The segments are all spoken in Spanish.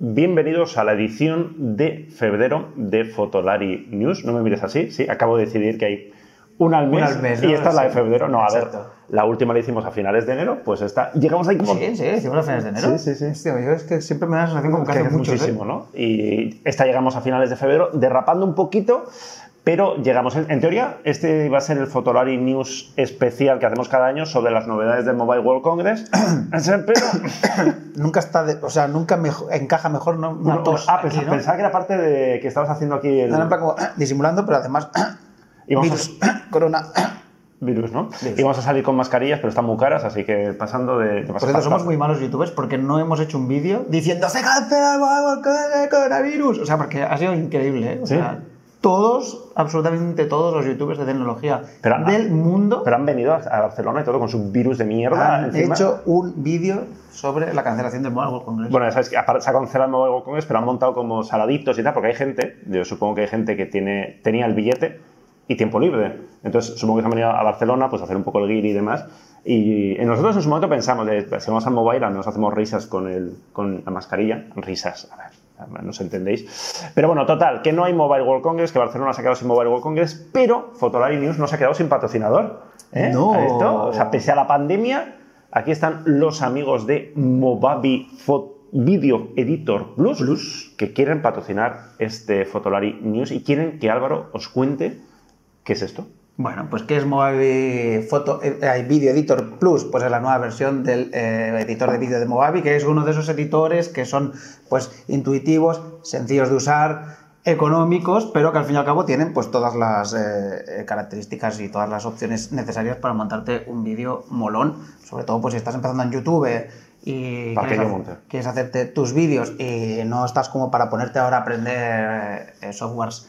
Bienvenidos a la edición de febrero de Fotolari News. No me mires así, sí, acabo de decidir que hay una al mes, al mes, y ¿no? esta es la de febrero. No, a ver, la última la hicimos a finales de enero, pues esta. Llegamos ahí como. Sí, sí, hicimos a finales de enero. Sí, sí, sí. Hostia, yo es que siempre me da la sensación como que hace mucho. muchísimo, ¿no? Y esta llegamos a finales de febrero, derrapando un poquito, pero llegamos. En, en teoría, este va a ser el Fotolari News especial que hacemos cada año sobre las novedades del Mobile World Congress. pero Nunca está, de- o sea, nunca mejo- encaja mejor ¿no? una Bueno, tos ah, aquí, pensaba, ¿no? pensaba que era parte de que estabas haciendo aquí el No, plan como disimulando, pero además y virus, corona. a, virus, ¿no? Virus. Y vamos a salir con mascarillas, pero están muy caras, así que pasando de, de Por cierto, somos muy malos youtubers porque no hemos hecho un vídeo diciendo se cancela el coronavirus. O sea, porque ha sido increíble, ¿eh? O Sí. sea, todos, absolutamente todos los youtubers de tecnología Pero- del mundo Pero han venido a Barcelona y todo con su virus de mierda han encima. hecho un vídeo sobre la cancelación del Mobile World Congress. Bueno, sabes que se ha cancelado el Mobile World Congress, pero han montado como saladitos y tal, porque hay gente, yo supongo que hay gente que tiene, tenía el billete y tiempo libre. Entonces, supongo que se han venido a Barcelona pues, a hacer un poco el guiri y demás. Y nosotros en su momento pensamos, de, si vamos al mobile, al menos hacemos risas con, el, con la mascarilla. Risas, a ver, no os entendéis. Pero bueno, total, que no hay Mobile World Congress, que Barcelona se ha quedado sin Mobile World Congress, pero Fotolari News no se ha quedado sin patrocinador. ¿eh? No. O sea, pese a la pandemia, aquí están los amigos de Movavi Fo- Video Editor Plus, que quieren patrocinar este Fotolari News y quieren que Álvaro os cuente qué es esto. Bueno, pues ¿qué es Movavi Photo, eh, eh, Video Editor Plus? Pues es la nueva versión del eh, editor de vídeo de Movavi, que es uno de esos editores que son pues intuitivos, sencillos de usar, económicos, pero que al fin y al cabo tienen pues todas las eh, características y todas las opciones necesarias para montarte un vídeo molón, sobre todo pues si estás empezando en YouTube y quieres, hacer- quieres hacerte tus vídeos y no estás como para ponerte ahora a aprender softwares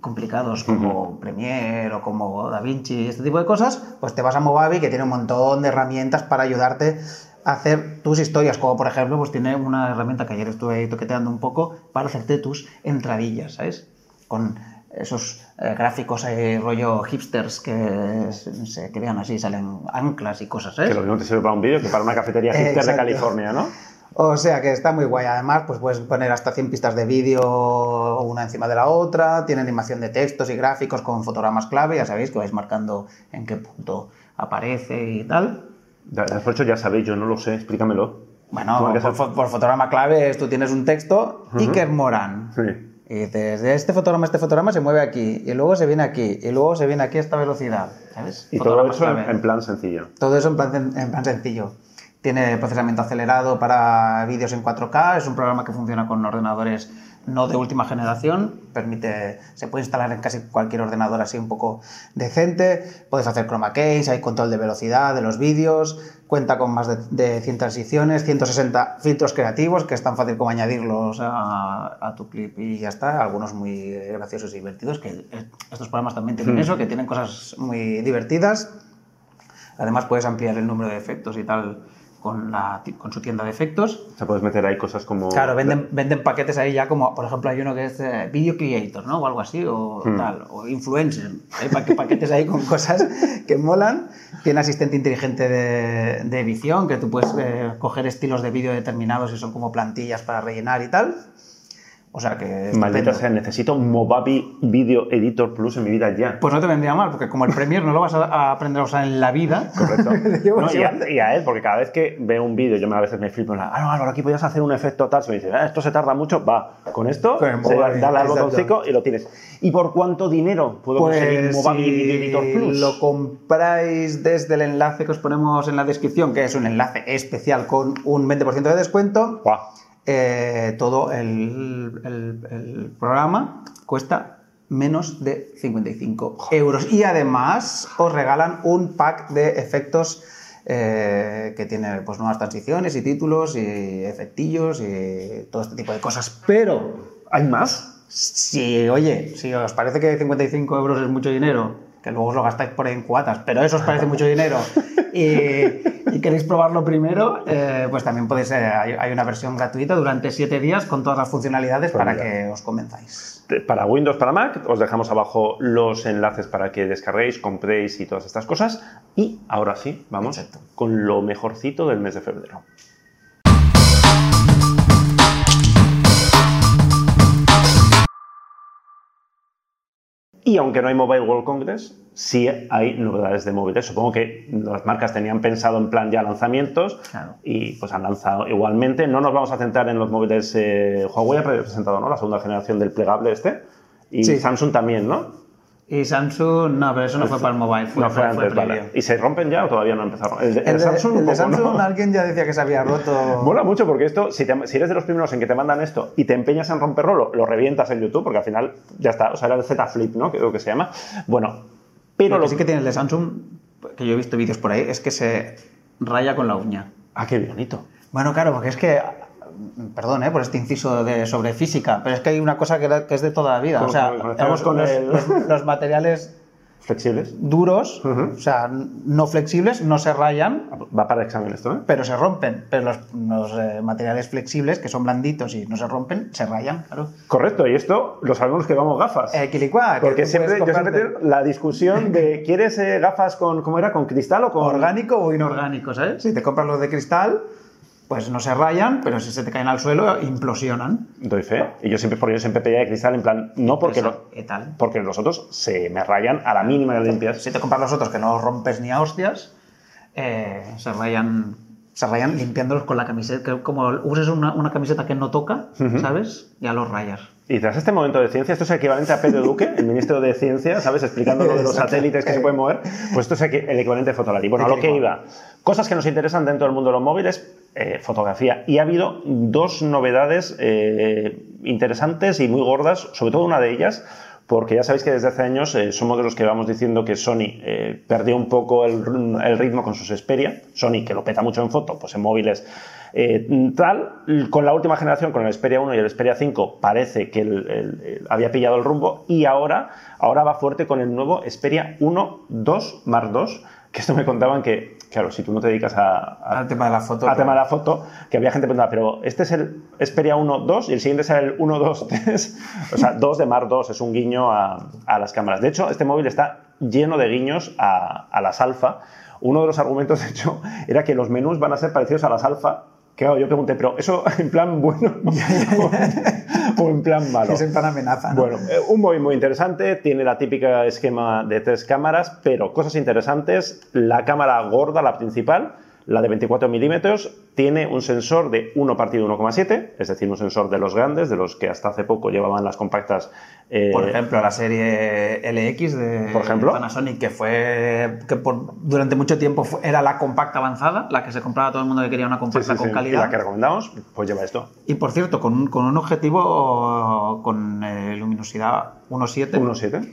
complicados como Premiere o como DaVinci, este tipo de cosas, pues te vas a Movavi que tiene un montón de herramientas para ayudarte a hacer tus historias, como por ejemplo, pues tiene una herramienta que ayer estuve toqueteando un poco para hacerte tus entradillas, ¿sabes? Con esos eh, gráficos eh, rollo hipsters que se, crean así, salen anclas y cosas, ¿sabes? Que lo mismo te sirve para un vídeo que para una cafetería hipster de. California, ¿no? O sea que está muy guay. Además, pues puedes poner hasta 100 pistas de vídeo una encima de la otra. Tiene animación de textos y gráficos con fotogramas clave. Ya sabéis que vais marcando en qué punto aparece y tal. De de hecho, ya sabéis, yo no lo sé, explícamelo. Bueno, por, por fotograma clave tú tienes un texto, Iker Moran. Sí. Y dices, este fotograma este fotograma se mueve aquí, y luego se viene aquí, y luego se viene aquí a esta velocidad. ¿Sabes? Y todo eso en plan sencillo. Todo eso en plan, en plan sencillo. Tiene procesamiento acelerado para vídeos en 4K, es un programa que funciona con ordenadores no de última generación, permite, se puede instalar en casi cualquier ordenador así un poco decente, puedes hacer chroma keys, hay control de velocidad de los vídeos, cuenta con más de, de 100 transiciones, 160 filtros creativos, que es tan fácil como añadirlos a, a tu clip y ya está, algunos muy graciosos y divertidos, que eh, estos programas también tienen eso, que tienen cosas muy divertidas. Además puedes ampliar el número de efectos y tal con, la, con su tienda de efectos. O sea, puedes meter ahí cosas como... Claro, venden, venden paquetes ahí ya como, por ejemplo, hay uno que es eh, Video Creator, ¿no? O algo así, o tal, o Influencer. Hay pa- paquetes ahí con cosas que molan. Tiene asistente inteligente de, de edición, que tú puedes eh, coger estilos de vídeo determinados y son como plantillas para rellenar y tal. O sea que... Maldita sea, necesito Movavi Video Editor Plus en mi vida ya. Pues no te vendría mal, porque como el Premiere no lo vas a, a aprender a usar en la vida. Correcto. No, y, a, y a él, porque cada vez que veo un vídeo, yo me- a veces me flipo, en la, ah, no, Álvaro, aquí podías hacer un efecto tal. Se me dice, ah, esto se tarda mucho, va, con esto, el se Movavi, al exacto. botoncito y lo tienes. ¿Y por cuánto dinero puedo conseguir Pues Movavi si Video Editor Plus? lo compráis desde el enlace que os ponemos en la descripción, que es un enlace especial con un 20% de descuento, Guau. Eh, todo el, el- el programa cuesta menos de 55 euros. Y además os regalan un pack de efectos eh, que tiene pues, nuevas transiciones y títulos y efectillos y todo este tipo de cosas. Pero ¿Hay más? si, oye, si os parece que 55 euros es mucho dinero, que luego os lo gastáis por ahí en cuatas, pero eso os parece mucho dinero y, y queréis probarlo primero, eh, pues también podéis, eh, hay, una versión gratuita durante 7 días con todas las funcionalidades pues para que os comenzáis. Para Windows, para Mac, os dejamos abajo los enlaces para que descarguéis, compréis y todas estas cosas. Y ahora sí, vamos con lo mejorcito del mes de febrero. Y aunque no hay Mobile World Congress, sí hay novedades de móviles. Supongo que las marcas tenían pensado en plan ya lanzamientos Claro. y pues han lanzado igualmente. No nos vamos a centrar en los móviles. eh, Huawei ha presentado ¿no? la segunda generación del plegable este. Y Sí. Samsung también, ¿no? Y Samsung, no, pero eso no fue para el mobile, fue, no fue antes, previo. vale. ¿Y se rompen ya o todavía no empezaron? El, de- el Samsung, un el de poco, ¿no? Samsung, alguien ya decía que se había roto. Mola mucho porque esto, si, te- si eres de los primeros en que te mandan esto y te empeñas en romperlo, lo, lo revientas en YouTube porque al final ya está. O sea, era el Z Flip, ¿no? Creo que se llama. Bueno, pero lo que sí que tiene el de Samsung, que yo he visto vídeos por ahí, es que se raya con la uña. Ah, qué bonito. Bueno, claro, porque es que, perdón, ¿eh? por este inciso de, sobre física, pero es que hay una cosa que, es de toda la vida. O sea, conectamos con los, los- los materiales Flexibles. duros, o sea, no flexibles, no se rayan, Va para examen esto, ¿eh? pero se rompen. Pero los, los, eh, materiales flexibles, que son blanditos y no se rompen, se rayan, claro. Correcto, y esto lo sabemos que vamos gafas. Eh, quilicua, porque siempre, yo siempre tengo la discusión de ¿quieres eh, gafas con, ¿cómo era? ¿Con cristal o con...? orgánico o inorgánico, ¿sabes? Si te compras los de cristal, pues no se rayan, pero si se te caen al suelo, implosionan. Doy fe. Y yo siempre, porque yo siempre pedía de cristal en plan, no porque, lo- ¿qué tal? porque los otros se me rayan a la mínima de limpias. Si te compras los otros que no rompes ni a hostias, eh, se rayan se rayan limpiándolos con la camiseta. que Como uses una, una camiseta que no toca, ¿sabes? Ya los rayas. Y tras este momento de ciencia, esto es equivalente a Pedro Duque, el ministro de Ciencia, ¿sabes? Explicando lo de los satélites que se pueden mover. Pues esto es el equivalente de Fotolari. Bueno, a lo que iba. Cosas que nos interesan dentro del mundo de los móviles, eh, fotografía. Y ha habido dos novedades eh, interesantes y muy gordas, sobre todo una de ellas, porque ya sabéis que desde hace años eh, somos de los que vamos diciendo que Sony perdió un poco el, ritmo con sus Xperia. Sony, que lo peta mucho en foto, pues en móviles tal. Con la última generación, con el Xperia 1 y el Xperia 5, parece que había pillado el rumbo y ahora, ahora va fuerte con el nuevo Xperia 1, 2, Mark 2, que esto me contaban que, claro, si tú no te dedicas a, a- Al tema de la foto. al tema de la foto, que había gente preguntando, pero este es el Xperia 1, 2 y el siguiente será el 1, 2, 3. O sea, 2 de Mark 2 es un guiño a, a las cámaras. De hecho, este móvil está lleno de guiños a, a las alfa. Uno de los argumentos, de hecho, era que los menús van a ser parecidos a las alfa. Claro, yo pregunté, pero eso en plan bueno o en plan malo. Es en plan amenaza. ¿no? Bueno, eh, un móvil muy interesante, tiene la típica esquema de tres cámaras, pero cosas interesantes, la cámara gorda, la principal, la de 24 milímetros, tiene un sensor de 1 partido 1,7, es decir, un sensor de los grandes, de los que hasta hace poco llevaban las compactas. eh, Por ejemplo, la serie LX de Por ejemplo. Panasonic, que fue que por, durante mucho tiempo fue- era la compacta avanzada, la que se compraba todo el mundo que quería una compacta sí, con sí, y calidad. la que recomendamos, pues lleva esto. Y por cierto, con un, con un objetivo con eh, luminosidad 1.7. 1,7.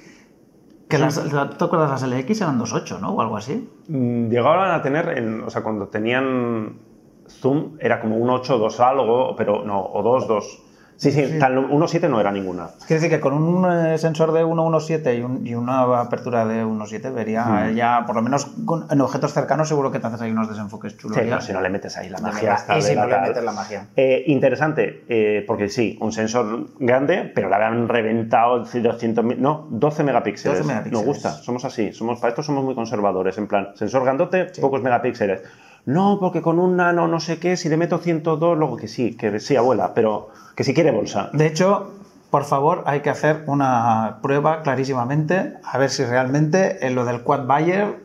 Que las, ¿Te acuerdas las LX eran 2.8, ¿no? O algo así. Mm, Llegaban a tener, en- o sea, cuando tenían zoom era como un 8, 2 algo, pero no, o 2, 2. Sí, sí, tal 1,7 no era ninguna. Quiere decir que con un eh, sensor de 1.17 y, un- y una apertura de 1.7 vería Hmm. eh, ya, por lo menos con- en objetos cercanos, seguro que te haces ahí unos desenfoques chulos. Sí, pero si no le metes ahí la magia. Y si no le metes la magia. Eh, interesante, eh, porque sí, un sensor grande, pero le habían reventado 200 no, 12 megapíxeles. 12 megapíxeles. Nos gusta, somos así, somos, para esto somos muy conservadores, en plan, sensor grandote, pocos megapíxeles. No, porque con un nano no sé qué, si le meto 102, luego que sí, que sí, abuela, pero que si quiere bolsa. De hecho, por favor, hay que hacer una prueba clarísimamente, a ver si realmente en lo del quad buyer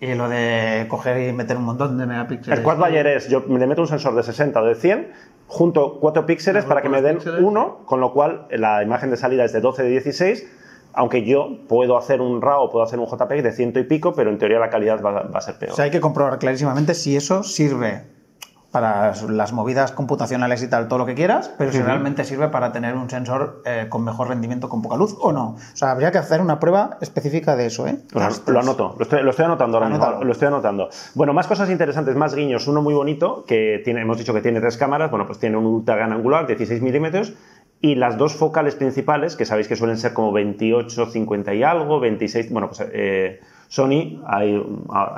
y lo de coger y meter un montón de megapíxeles. El quad buyer es, yo le meto un sensor de 60 o de 100, junto 4 píxeles para que me den píxeles. uno, con lo cual la imagen de salida es de 12 de 16, aunque yo puedo hacer un RAW, puedo hacer un JPEG de ciento y pico, pero en teoría la calidad va, va a ser peor. O sea, hay que comprobar clarísimamente si eso sirve para las movidas computacionales y tal, todo lo que quieras, pero si realmente sirve para tener un sensor eh, con mejor rendimiento con poca luz o no. O sea, habría que hacer una prueba específica de eso, ¿eh? Lo, lo anoto, lo estoy, lo estoy anotando ahora mismo, lo estoy anotando. Bueno, más cosas interesantes, más guiños. Uno muy bonito, que tiene, hemos dicho que tiene tres cámaras, bueno, pues tiene un ultra gran angular, 16 milímetros, y las dos focales principales, que sabéis que suelen ser como 28, 50 y algo, 26, bueno, pues eh, Sony ha,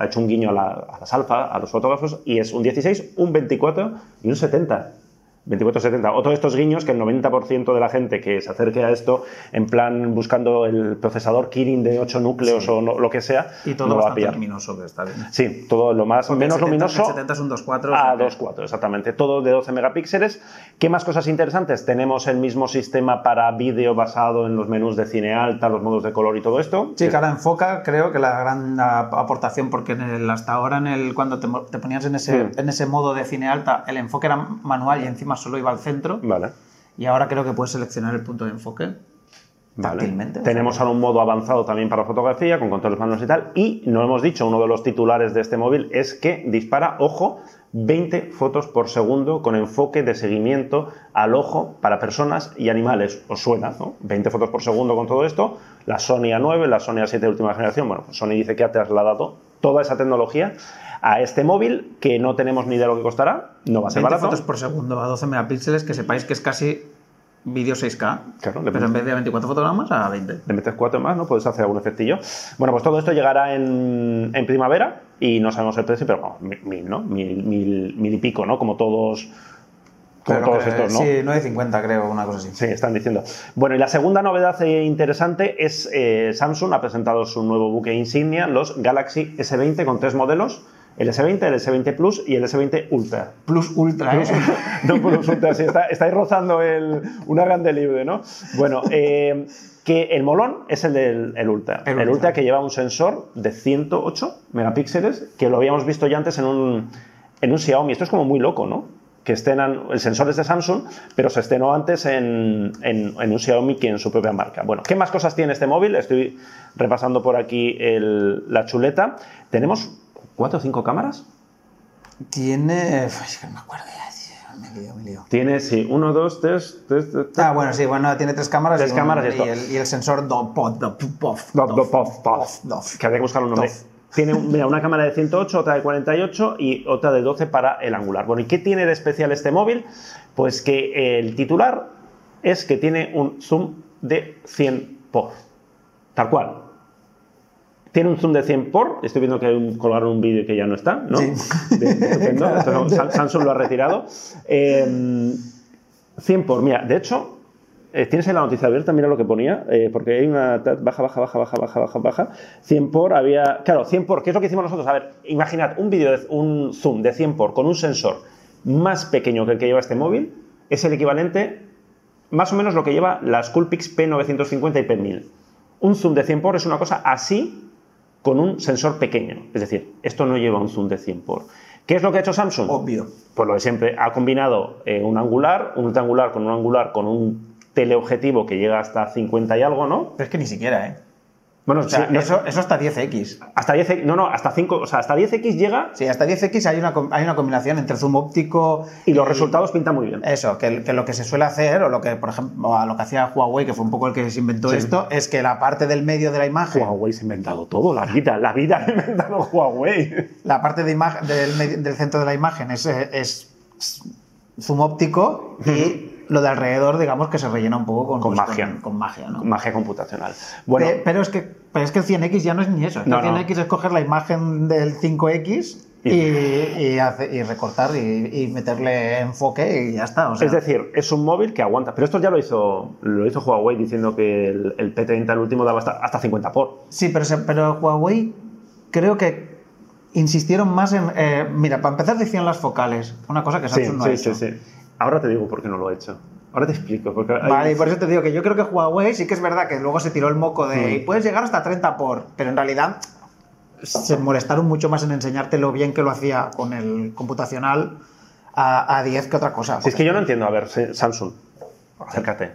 ha hecho un guiño a, la- a las alfa, a los fotógrafos, y es un 16, un 24 y un 70. 2470. Otro de estos guiños que el 90% de la gente que se acerque a esto, en plan buscando el procesador Kirin de 8 núcleos o no- lo que sea, Y todo no lo va a pillar. luminoso, que está bien. Sí, todo lo más Porque menos el 70 luminoso. el 70 es un 2.4, A o sea que- 2.4, exactamente. Todo de 12 megapíxeles. ¿Qué más cosas interesantes? Tenemos el mismo sistema para vídeo basado en los menús de cine alta, los modos de color y todo esto. Sí, que ahora enfoca, creo que la gran aportación, porque en el- hasta ahora en el, cuando te, te ponías en ese, Mm. en ese modo de cine alta, el enfoque era manual y encima solo iba al centro. Vale. Y ahora creo que puedes seleccionar el punto de enfoque Vale. Tenemos ahora un modo avanzado también para fotografía, con controles manuales y tal. Y no hemos dicho, uno de los titulares de este móvil es que dispara, ojo, 20 fotos por segundo con enfoque de seguimiento al ojo para personas y animales. ¿Os suena? ¿no? 20 fotos por segundo con todo esto. La Sony A9, la Sony A7 de última generación. Bueno, pues Sony dice que ha trasladado toda esa tecnología a este móvil que no tenemos ni idea de lo que costará. No va a ser 20 barato. fotos por segundo a 12 megapíxeles, que sepáis que es casi vídeo 6K. Claro, pero en vez de 24 fotogramas a 20. le metes cuatro más, ¿no? Puedes hacer algún efectillo. Bueno, pues todo esto llegará en, en primavera y no sabemos el precio, pero vamos, mil, mil, ¿no? Mil, mil, mil y pico, ¿no? Como todos, como todos que- estos, ¿no? Sí, 9.50 creo, una cosa así. Sí, están diciendo. Bueno, y la segunda novedad eh, interesante es eh, Samsung ha presentado su nuevo buque insignia, los Galaxy S20 con tres modelos, el S20, el S20 Plus y el S20 Ultra. Plus Ultra, ¿eh? No Plus Ultra, sí, está, estáis rozando el, una grande libre, ¿no? Bueno, eh, que el molón es el del el Ultra. El El, Ultra. Ultra que lleva un sensor de 108 megapíxeles, que lo habíamos visto ya antes en un, en un Xiaomi. Esto es como muy loco, ¿no? Que estrenan, el sensor es de Samsung, pero se estrenó antes en, en- en un Xiaomi que en su propia marca. Bueno, ¿qué más cosas tiene este móvil? Estoy repasando por aquí el- la chuleta. Tenemos cuatro o cinco cámaras. Tiene. Uf, Es que no me acuerdo ya. Me lío, me lío. Tiene, sí, uno, dos, tres, tres, tres, tres. Ah, bueno, sí, bueno, tiene tres cámaras. Tres y cámaras y el, y el sensor dof, dof. dof. Que habría que buscar un nombre. Dof. Tiene mira, una cámara de 108, otra de 48 y otra de 12 para el angular. Bueno, ¿y qué tiene de especial este móvil? Pues que el titular es que tiene un zoom de 100 por. Tal cual. Tiene un zoom de 100 por. Estoy viendo que un, colgaron un vídeo que ya no está, ¿no? Sí. De- estupendo. Esto no, Sam- Samsung lo ha retirado. Eh, 100 por. Mira, de hecho, eh, tienes ahí la noticia abierta, mira lo que ponía, eh, porque hay una baja, baja, baja, baja, baja, baja, baja. 100 por había. Claro, 100 por, ¿qué es lo que hicimos nosotros? A ver, imaginad un vídeo, de- un zoom de 100 por con un sensor más pequeño que el que lleva este móvil, es el equivalente, más o menos lo que lleva las Coolpix P950 y P1000. Un zoom de 100 por es una cosa así con un sensor pequeño. Es decir, esto no lleva un zoom de 100 por. ¿Qué es lo que ha hecho Samsung? Obvio. Pues lo de siempre, ha combinado eh, un angular, un ultraangular con un angular con un teleobjetivo que llega hasta 50 y algo, ¿no? Pero es que ni siquiera, ¿eh? Bueno, O sea, sí, eso, eso hasta 10x. hasta 10, no, no, hasta 5, o sea, hasta 10x llega Sí, hasta 10x hay una, hay una combinación entre zoom óptico y los resultados pintan muy bien. Eso, que, que lo que se suele hacer, o lo que, por ejemplo, a lo que hacía Huawei, que fue un poco el que se inventó Sí. esto, es que la parte del medio de la imagen, Huawei se ha inventado todo, la vida, la vida ha inventado Huawei. la parte de imagen del, del centro de la imagen es, eh, es zoom óptico y lo de alrededor, digamos, que se rellena un poco con, Con pues, magia. Con, con magia, ¿no? Magia computacional. Bueno, Pe- pero, es que, pero es que el 100X ya no es ni eso. es que No, el no. 100X es coger la imagen del 5X y, y, hace- y recortar y, y meterle enfoque y ya está. o sea. es decir, es un móvil que aguanta. Pero esto ya lo hizo, lo hizo Huawei diciendo que el, el P30, el último, daba hasta, hasta 50 por. Sí, pero, pero Huawei creo que insistieron más en... eh, mira, para empezar decían las focales, una cosa que Sí, Samsung no sí, ha hecho. sí, sí. Ahora te digo por qué no lo he hecho. Ahora te explico. Porque hay- Vale, y por eso te digo que yo creo que Huawei sí que es verdad que luego se tiró el moco de Mm. "Y puedes llegar hasta 30 por, pero en realidad se molestaron mucho más en enseñarte lo bien que lo hacía con el computacional a, a 10 que otra cosa. Si es que yo no entiendo, a ver, Samsung, acércate.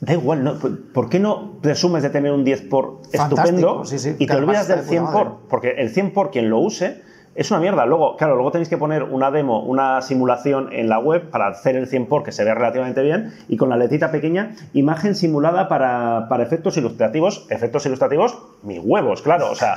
Da igual, ¿no? ¿por qué no presumes de tener un 10 por Fantástico, estupendo sí, sí, y te olvidas del de 100 puta por? Porque el 100 por, quien lo use, es una mierda. Luego, claro, luego tenéis que poner una demo, una simulación en la web para hacer el 100 por que se vea relativamente bien y con la letrita pequeña, imagen simulada para, para efectos ilustrativos. Efectos ilustrativos, mis huevos, claro. O sea,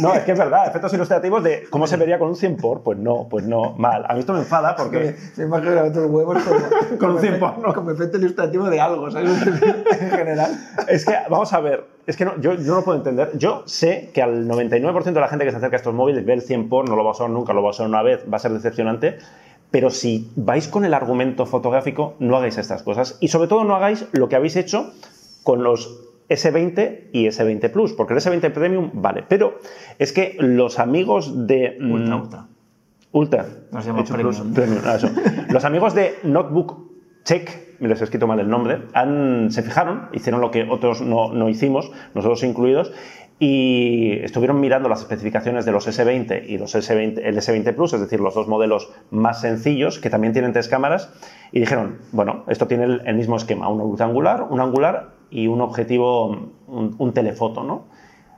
no, es que es verdad, efectos ilustrativos de cómo se vería con un 100 por, pues no, pues no, mal. A mí esto me enfada porque... Me imagino a otros huevos como, Con un 100 por, ¿no? como efecto ilustrativo de algo, ¿sabes? en general. Es que, vamos a ver, es que no, yo, yo no lo puedo entender. Yo sé que al 99% de la gente que se acerca a estos móviles ve el 100 por, no lo va a usar nunca, lo va a usar una vez, va a ser decepcionante. pero si vais con el argumento fotográfico, no hagáis estas cosas. Y sobre todo no hagáis lo que habéis hecho con los S20 y S20 Plus, porque el S20 Premium vale. Pero es que los amigos de... mm, Ultra, ultra. Ultra. Nos Premium. Premium, ah, eso. Los amigos de Notebook Check, me les he escrito mal el nombre, han- se fijaron, hicieron lo que otros no, no hicimos, nosotros incluidos, y estuvieron mirando las especificaciones de los S20 y los S20, el S20 Plus, es decir, los dos modelos más sencillos, que también tienen tres cámaras, y dijeron, bueno, esto tiene el, mismo esquema, un ultra angular, un angular y un objetivo, un, un telefoto, ¿no?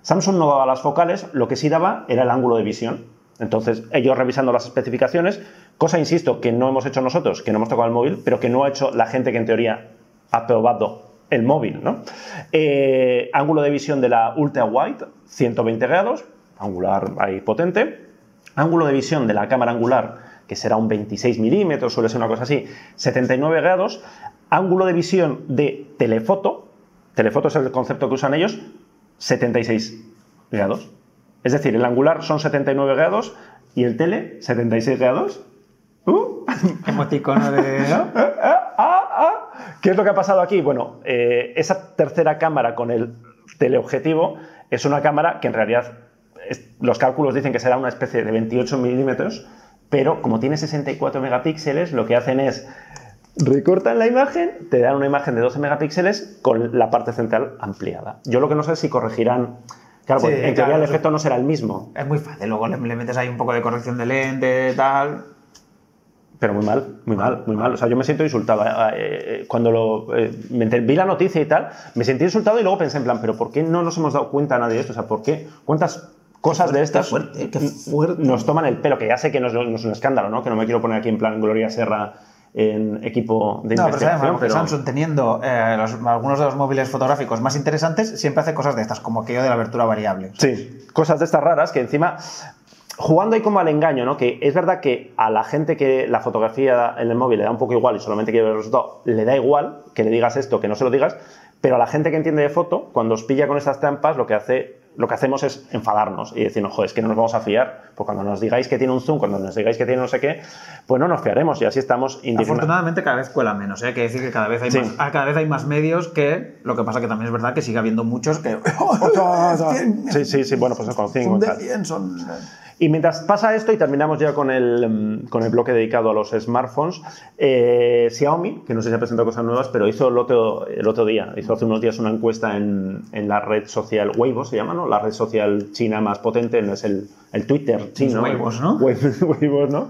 Samsung no daba las focales, lo que sí daba era el ángulo de visión. Entonces, ellos revisando las especificaciones, cosa, insisto, que no hemos hecho nosotros, que no hemos tocado el móvil, pero que no ha hecho la gente que en teoría ha probado el móvil, ¿no? Eh, ángulo de visión de la ultra wide, 120 grados, angular ahí potente. Ángulo de visión de la cámara angular, que será un 26 milímetros, suele ser una cosa así, 79 grados. Ángulo de visión de telefoto, telefoto es el concepto que usan ellos, 76 grados. Es decir, el angular son 79 grados y el tele 76 grados. Uh, Emoticono de. ¿no? ¿Qué es lo que ha pasado aquí? Bueno, eh, esa tercera cámara con el teleobjetivo es una cámara que en realidad es- los cálculos dicen que será una especie de 28 milímetros, pero como tiene 64 megapíxeles, lo que hacen es recortan la imagen, te dan una imagen de 12 megapíxeles con la parte central ampliada. Yo lo que no sé es si corregirán. Claro, Sí, porque en teoría claro, el eso- efecto no será el mismo, Es muy fácil. Luego le, le metes ahí un poco de corrección de lente, tal. pero muy mal, muy mal, muy mal. O sea, yo me siento insultado. Eh, eh, Cuando lo, eh, me enter- vi la noticia y tal, me sentí insultado y luego pensé en plan, pero ¿por qué no nos hemos dado cuenta nadie de esto? O sea, ¿por qué? ¿Cuántas cosas de estas fuerte, qué fuerte. nos toman el pelo? Que ya sé que no es, no es un escándalo, ¿no? Que no me quiero poner aquí en plan Gloria Serra en equipo de No, pero investigación, sabemos que pero- Samsung, teniendo eh, los- algunos de los móviles fotográficos más interesantes, siempre hace cosas de estas, como aquello de la abertura variable. Sí, cosas de estas raras que encima, jugando ahí como al engaño, ¿no? Que es verdad que a la gente que la fotografía en el móvil le da un poco igual y solamente quiere ver el resultado, le da igual que le digas esto, que no se lo digas, pero a la gente que entiende de foto, cuando os pilla con estas trampas, lo que hace... Lo que hacemos es enfadarnos y decir, ojo, es que no nos vamos a fiar, porque cuando nos digáis que tiene un zoom, cuando nos digáis que tiene no sé qué, pues no nos fiaremos y así estamos indignados. Afortunadamente cada vez cuela menos, ¿eh? hay que decir que cada vez hay, Sí. más, ah, cada vez hay más medios que, lo que pasa que también es verdad que sigue habiendo muchos que... Sí, sí, sí, bueno, pues con cinco Son y de tal. 100, son... Y mientras pasa esto, y terminamos ya con el, mm, con el bloque dedicado a los smartphones, eh, Xiaomi, que no sé si ha presentado cosas nuevas, pero hizo el otro, el otro día, hizo hace unos días una encuesta en, en la red social Weibo, se llama, ¿no? La red social china más potente, no es el, el Twitter chino. Weibos, ¿no? Weibos, ¿no?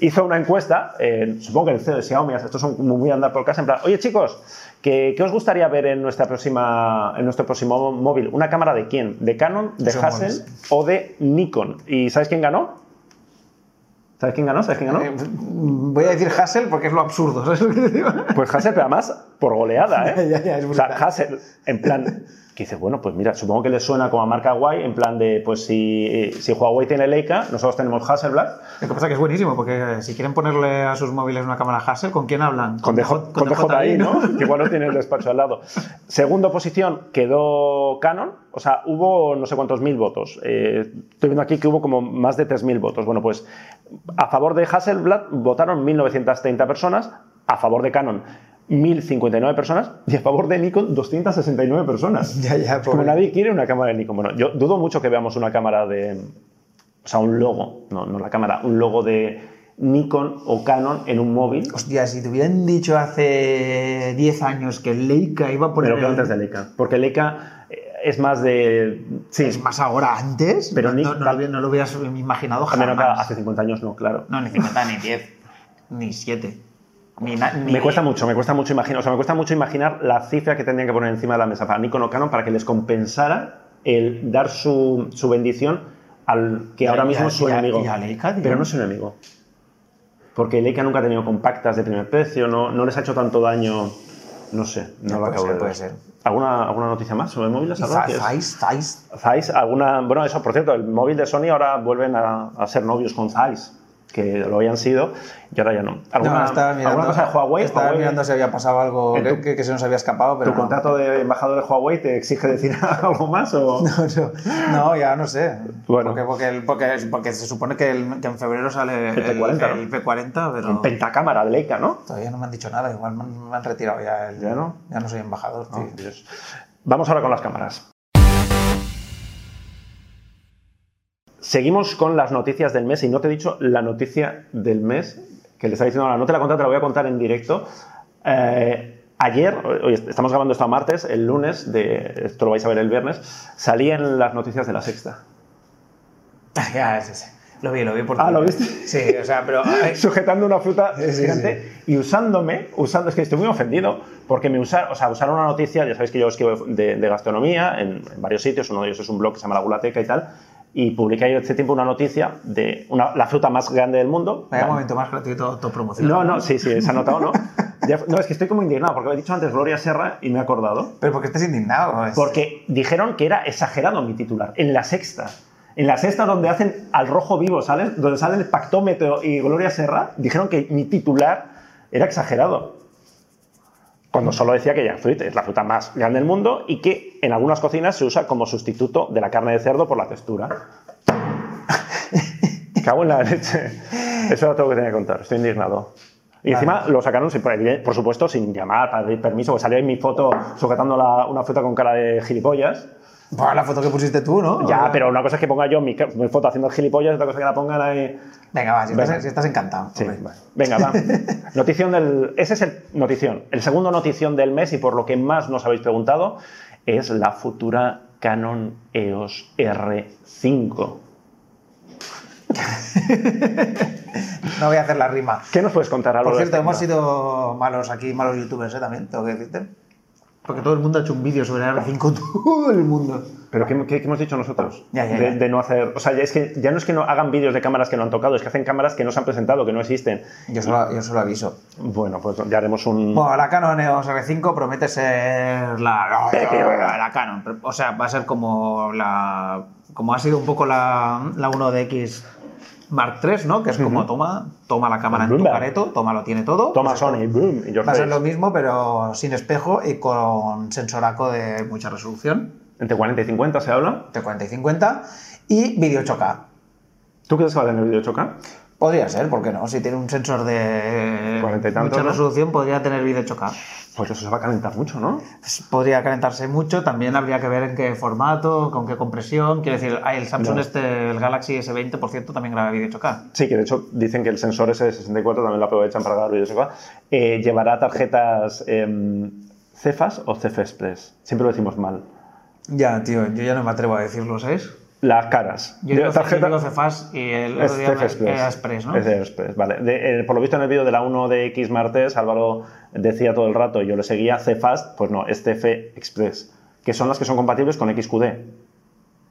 Hizo una encuesta, eh, supongo que el CEO de Xiaomi, estos son muy andar por casa, en plan, oye chicos, ¿qué, qué os gustaría ver en, nuestra próxima, en nuestro próximo móvil? ¿Una cámara de quién? ¿De Canon, de Son Hassel o de Nikon? ¿Y sabes quién ganó? ¿Sabes quién ganó? ¿Sabes quién ganó? Eh, voy a decir Hassel porque es lo absurdo, ¿sabes lo que te digo? Pues Hassel, pero además por goleada, ¿eh? Ya, ya, es o sea. Hassel, en plan, que dice, bueno, pues mira, supongo que le suena como a marca guay, en plan de, pues si, si Huawei tiene Leica, nosotros tenemos Hasselblad, Lo que pasa es que es buenísimo, porque eh, si quieren ponerle a sus móviles una cámara Hassel, ¿con quién hablan? con, DJ, con DJI, ¿no? Que igual no tiene el despacho al lado. Segunda posición quedó Canon, o sea, hubo no sé cuántos mil votos. Eh, estoy viendo aquí que hubo como más de 3.000 votos. Bueno, pues a favor de Hasselblad votaron 1.930 personas, a favor de Canon 1.059 personas y a favor de Nikon 269 personas. Ya, ya, Como nadie quiere una cámara de Nikon. Bueno, yo dudo mucho que veamos una cámara de... O sea, un logo, no, no la cámara, un logo de Nikon o Canon en un móvil. Hostia, si te hubieran dicho hace 10 años que Leica iba a poner... Pero que antes de Leica. Porque Leica eh, es más de. Sí, Es más ahora antes, Pero no, ni- no, no no lo hubieras imaginado a menos que jamás. hace 50 años no, claro. No, ni 50, ni 10, ni 7. Me cuesta mucho, me cuesta mucho imaginar, o sea, me cuesta mucho imaginar la cifra que tendrían que poner encima de la mesa para Nikon o Canon para que les compensara el dar su, su bendición al que Y ahora y mismo es su enemigo. y a Leica, tío. Pero no es su enemigo. Porque Leica nunca ha tenido compactas de primer precio, no, no les ha hecho tanto daño. No sé, no Ya, lo puede acabo ser, de puede ver. ser. ¿Alguna, ¿Alguna noticia más sobre móviles? Zeiss, Zeiss. Zeiss, alguna. Bueno, eso, por cierto, el móvil de Sony ahora vuelven a, a ser novios con Zeiss. Que lo habían sido y ahora ya no. ¿Alguna, No, estaba mirando, ¿alguna cosa de Huawei? Estaba Huawei, mirando si había pasado algo ¿En que, tu- que- que se nos había escapado, pero ¿Tu no. contrato de embajador de Huawei te exige decir algo más? O... No, no, ya no sé. Bueno. Porque, porque, el- porque, porque se supone que, el- que en febrero sale El P40, ¿no? el P40, pero En pentacámara de Leica, ¿no? todavía no me han dicho nada. Igual me han, me han retirado ya. El, ¿Ya no? Ya no soy embajador, tío. Dios. Vamos ahora con las cámaras. Seguimos con las noticias del mes y no te he dicho la noticia del mes que le estaba diciendo ahora. No te la contado, te la voy a contar en directo. Eh, ayer, hoy estamos grabando esto a martes, el lunes, de, esto lo vais a ver el viernes, salí en las noticias de la sexta. ya, sí, sí. Lo vi, lo vi por Ah, ¿lo viste? Sí, o sea, pero... sujetando una fruta sí, gigante y usándome, usando, es que estoy muy ofendido porque me usaron, o sea, usaron una noticia, ya sabéis que yo escribo de, de gastronomía en, en varios sitios, uno de ellos es un blog que se llama La Gulateca y tal, y publiqué ahí hace tiempo una noticia de una- la fruta más grande del mundo. Vaya Vale. momento más gratuito autopromoción. No, no, sí, sí, se ha notado, ¿no? Ya- no, es que estoy como indignado porque he dicho antes Gloria Serra y me he acordado. Pero porque estás indignado. es- Porque dijeron que era exagerado mi titular, en la sexta. En la sexta, donde hacen al rojo vivo, ¿sales? Donde salen el Pactómetro y Gloria Serra, dijeron que mi titular era exagerado. Cuando solo decía que jackfruit es la fruta más grande del mundo y que en algunas cocinas se usa como sustituto de la carne de cerdo por la textura. Cago en la leche. Eso era todo lo que tenía que contar. Estoy indignado. Y encima lo sacaron, sin- por supuesto, sin llamar, para pedir permiso, porque salió ahí mi foto sujetando la- una fruta con cara de gilipollas. Buah, la foto que pusiste tú, ¿no? Ya, pero una cosa es que ponga yo mi, foto haciendo el gilipollas, y otra cosa es que la pongan ahí. Venga, va, si estás, Venga. si estás encantado. Sí, vale. Venga, va. Notición del. Ese es el notición. El segundo notición del mes y por lo que más nos habéis preguntado es la futura Canon EOS R5. No voy a hacer la rima. ¿Qué nos puedes contar algo Por de cierto, hemos sido malos aquí, malos youtubers, ¿eh? También, tengo que decirte. Porque todo el mundo ha hecho un vídeo sobre el R5, todo el mundo. ¿Pero qué, qué- qué hemos dicho nosotros? Ya, ya, de, ya. de no hacer. O sea, ya es que ya no es que no hagan vídeos de cámaras que no han tocado, es que hacen cámaras que no se han presentado, que no existen. Yo solo, yo solo aviso. Bueno, pues ya haremos un. Bueno, la Canon EOS R5 promete ser la, la Canon. O sea, va a ser como la como ha sido un poco la, la 1DX Mark III, ¿no? Que es como toma, toma la cámara en tu careto, toma lo tiene todo. Toma Pues Sony, boom, y Va a ser lo mismo, pero sin espejo y con sensoraco de mucha resolución, Entre 40 y 50 se habla. de 40 y 50, y vídeo 8K. ¿Tú crees que va a tener vídeo 8K? Podría ser, ¿por qué no? Si tiene un sensor de 40 y tantos, mucha ¿no? resolución, podría tener vídeo 8K. Pues eso se va a calentar mucho, ¿no? Podría calentarse mucho, también habría que ver en qué formato, con qué compresión. Quiero decir, ah, el Samsung No. este, el Galaxy S20, por cierto, también graba vídeo 8K. Sí, que de hecho dicen que el sensor S64 también lo aprovechan para grabar vídeos 8K. Eh, llevará tarjetas em, Cefas o Cef Express. Siempre lo decimos mal. Ya, tío, yo ya no me atrevo a decirlo, ¿sabes? Las caras. Yo digo, Tarjeta- yo digo Cefas y el otro día Express. Express, ¿no? Es Cef Express, vale. De- eh, por lo visto en el vídeo de la 1 de X Martes, Álvaro decía todo el rato, y yo le seguía Cefast, pues no, es Cef Express, que son las que son compatibles con XQD.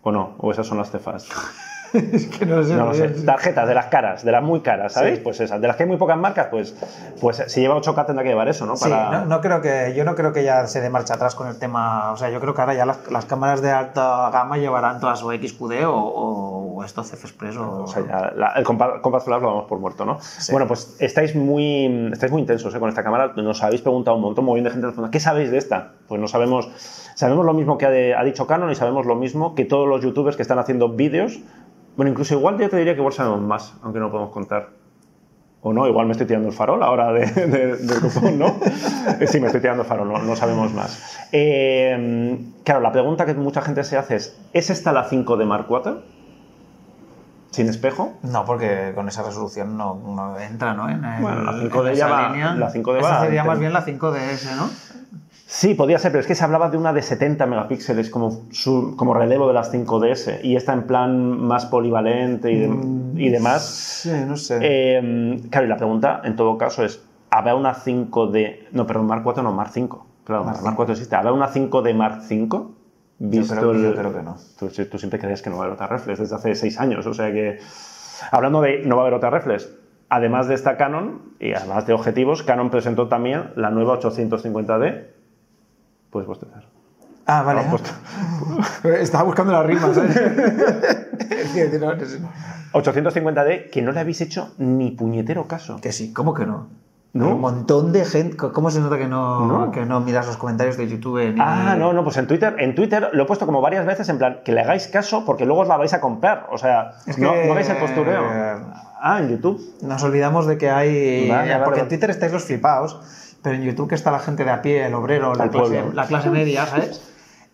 ¿O no? ¿O esas son las Cefast? es que no lo sé. No lo sé. Tarjetas de las caras, de las muy caras, ¿sabes? Sí. Pues esas. De las que hay muy pocas marcas, pues, pues si lleva 8K tendrá que llevar eso, ¿no? Sí, no, no creo que, yo no creo que ya se dé marcha atrás con el tema. O sea, yo creo que ahora ya las, las cámaras de alta gama llevarán todas o XQD o, o, o esto CF Express o. O sea, ya la- el Flash lo damos por muerto, ¿no? Bueno, pues estáis muy, estáis muy intensos ¿eh? con esta cámara. Nos habéis preguntado un montón, muy bien de gente pregunta, ¿qué sabéis de esta? Pues no sabemos, sabemos lo mismo que ha, de- ha dicho Canon y sabemos lo mismo que todos los youtubers que están haciendo vídeos. Bueno, incluso igual yo te diría que igual sabemos más, aunque no podemos contar. O no, igual me estoy tirando el farol ahora de, de- del cupón, ¿no? Eh, sí, me estoy tirando el farol, no, no sabemos más. Eh, claro, la pregunta que mucha gente se hace es, ¿es esta la 5 de Mark IV? ¿Sin espejo? No, porque con esa resolución no, no entra, ¿no? En el- Bueno, la 5D en ya esa línea. la 5D Esa va sería ante- más bien la 5DS, ¿no? Sí, podía ser, pero es que se hablaba de una de 70 megapíxeles como, su- como relevo de las 5DS y esta en plan más polivalente y, de- y demás. Sí, no sé. Eh, claro, y la pregunta en todo caso es, ¿habrá una 5D... No, perdón, Mark 4 no, Mark 5. Claro, Mark Mark, 4 existe. ¿Habrá una 5D Mark 5? Visto creo- yo creo que no. Tú, tú siempre creías que no va a haber otra reflex desde hace 6 años, o sea que... Hablando de no va a haber otra reflex, además de esta Canon y además de objetivos, Canon presentó también la nueva 850D. Puedes bostezar. Ah, vale. Ah, Estaba buscando las rimas, no, no sé. 850D que no le habéis hecho ni puñetero caso. Que sí, ¿cómo que no? ¿No? Un montón de gente. ¿Cómo se nota que no, No. que no miras los comentarios de YouTube? Ni... Ah, no, no, pues en Twitter, en Twitter lo he puesto como varias veces en plan que le hagáis caso porque luego os la vais a comprar. O sea, Es no, que- no veis el postureo. Ah, en YouTube. Nos olvidamos de que hay. Vale, porque vale. en Twitter estáis los flipados, pero en YouTube que está la gente de a pie, el obrero, la, clase, la clase media, ¿sabes?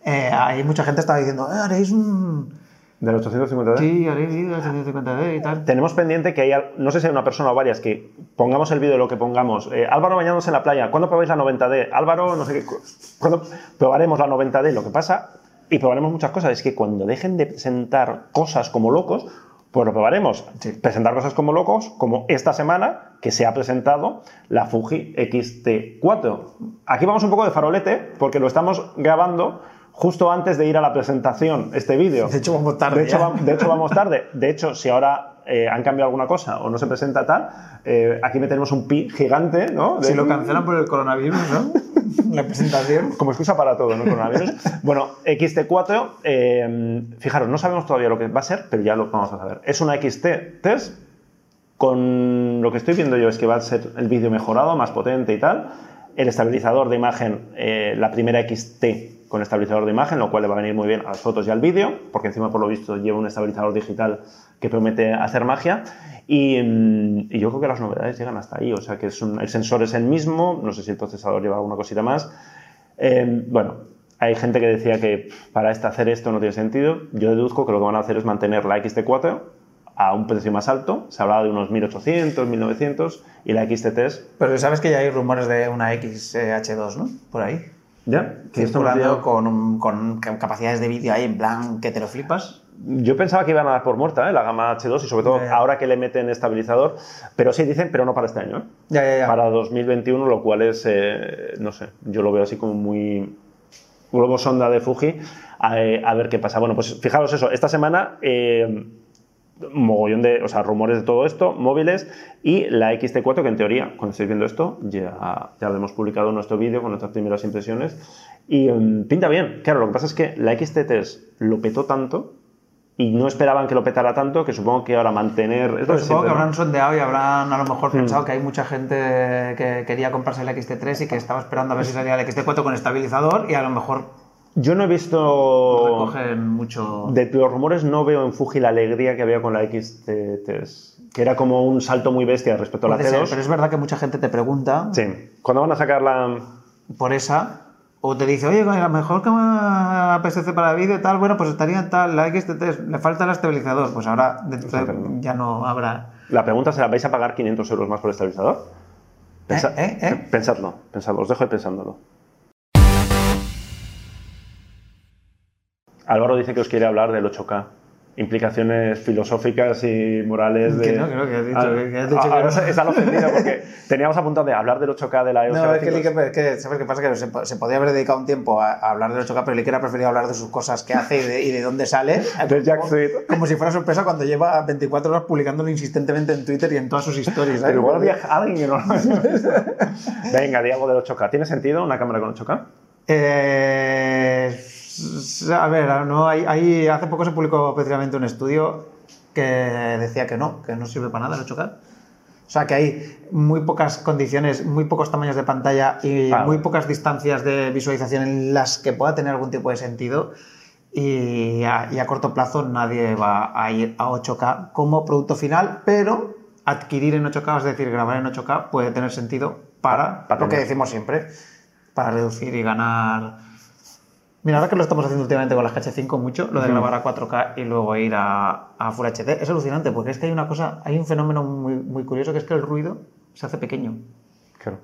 Eh, hay mucha gente estaba diciendo, "Eh, haréis un. Del 850D. Sí, haréis vídeo de 150D y tal. Tenemos pendiente que haya, no sé si hay una persona o varias, que pongamos el vídeo de lo que pongamos. Eh, Álvaro bañándose en la playa, ¿cuándo probáis la 90D? Álvaro, no sé qué, cu- ¿cuándo probaremos la 90D? Lo que pasa, y probaremos muchas cosas, es que cuando dejen de presentar cosas como locos, pues lo probaremos. Presentar cosas como locos, como esta semana que se ha presentado la Fuji X-T4. Aquí vamos un poco de farolete, porque lo estamos grabando justo antes de ir a la presentación, este vídeo. De hecho, vamos tarde De hecho, de hecho, vamos tarde. De hecho, si ahora eh, han cambiado alguna cosa o no se presenta tal, eh, aquí meteremos un pi gigante, ¿no? De- Si lo cancelan por el coronavirus, ¿no? La presentación. Como excusa para todo, ¿no? Coronavirus. bueno, XT4, eh, fijaros, no sabemos todavía lo que va a ser, pero ya lo vamos a saber. Es una XT3 con lo que estoy viendo yo es que va a ser el vídeo mejorado, más potente y tal. El estabilizador de imagen, eh, la primera XT con estabilizador de imagen, lo cual le va a venir muy bien a las fotos y al vídeo, porque encima por lo visto lleva un estabilizador digital que promete hacer magia. Y, mm, y yo creo que las novedades llegan hasta ahí, o sea que es un- el sensor es el mismo, no sé si el procesador lleva alguna cosita más. Eh, bueno, hay gente que decía que para este hacer esto no tiene sentido. Yo deduzco que lo que van a hacer es mantener la XT4 a un precio más alto. Se hablaba de unos 1800, 1900 y la XT3 Pero sabes que ya hay rumores de una XH2, ¿no? Por ahí. ya. Que Circulando con, con capacidades de vídeo ahí en plan que te lo flipas. Yo pensaba que iban a dar por muerta ¿eh? la gama H2 y sobre todo Ya, ya. ahora que le meten estabilizador, pero sí dicen, pero no para este año. ¿eh? Ya, ya, ya. Para 2021, lo cual es, eh, no sé, yo lo veo así como muy globo sonda de Fuji, a, eh, a ver qué pasa. Bueno, pues fijaros eso, esta semana eh, mogollón de, o sea, rumores de todo esto, móviles y la XT4 que en teoría, cuando estéis viendo esto, ya, ya lo hemos publicado en nuestro vídeo con nuestras primeras impresiones y mm, pinta bien. Claro, lo que pasa es que la XT3 lo petó tanto y no esperaban que lo petara tanto que supongo que ahora mantener... es supongo que habrán sondeado y habrán a lo mejor pensado que hay mucha gente que quería comprarse el XT3 y que estaba esperando a ver si salía el XT4 con estabilizador y a lo mejor Yo no he visto... recogen mucho... De los rumores no veo en Fuji la alegría que había con la XT3, que era como un salto muy bestia respecto a la Puede ser, T2. pero es verdad que mucha gente te pregunta Sí. ¿Cuándo van a sacar la...? por esa o te dice, oye, a lo mejor que me apetece para vídeo y tal, bueno, pues estaría en tal, la XT3, le falta el estabilizador, pues ahora de- ya no habrá... La pregunta será, ¿vais a pagar 500 euros más por el estabilizador? Pensa- ¿Eh? ¿Eh? ¿Eh? Pensadlo, pensadlo, os dejo ahí pensándolo. Álvaro dice que os quiere hablar del 8K. Implicaciones filosóficas y morales de... Que no, que no, que has dicho Ah, que- que has dicho que ahora no. se- están ofendidos porque teníamos apuntado de hablar del 8K de la EOS No, es que, R5. Lique- es que, ¿sabes qué pasa? Que se, se podía haber dedicado un tiempo a, a hablar del 8K, pero Lique ha preferido hablar de sus cosas que hace y de, y de dónde sale. Del Jack como, como si fuera sorpresa cuando lleva 24 horas publicándolo insistentemente en Twitter y en todas sus historias. ¿sabes? Pero igual había alguien que no Venga, di algo del 8K. ¿Tiene sentido una cámara con 8K? Eh, a ver, no, hay, hay- hace poco se publicó precisamente un estudio que decía que no, que no sirve para nada el 8K. O sea, que hay muy pocas condiciones, muy pocos tamaños de pantalla y muy pocas distancias de visualización en las que pueda tener algún tipo de sentido. Y a, y a corto plazo nadie va a ir a 8K como producto final, pero adquirir en 8K, es decir, grabar en 8K, puede tener sentido para, Para lo que decimos siempre, para reducir y ganar. Mira, ahora que lo estamos haciendo últimamente con las GH5 mucho, lo de grabar a 4K y luego ir a, a Full HD, es alucinante, porque es que hay una cosa, hay un fenómeno muy, muy curioso que es que el ruido se hace pequeño. Claro.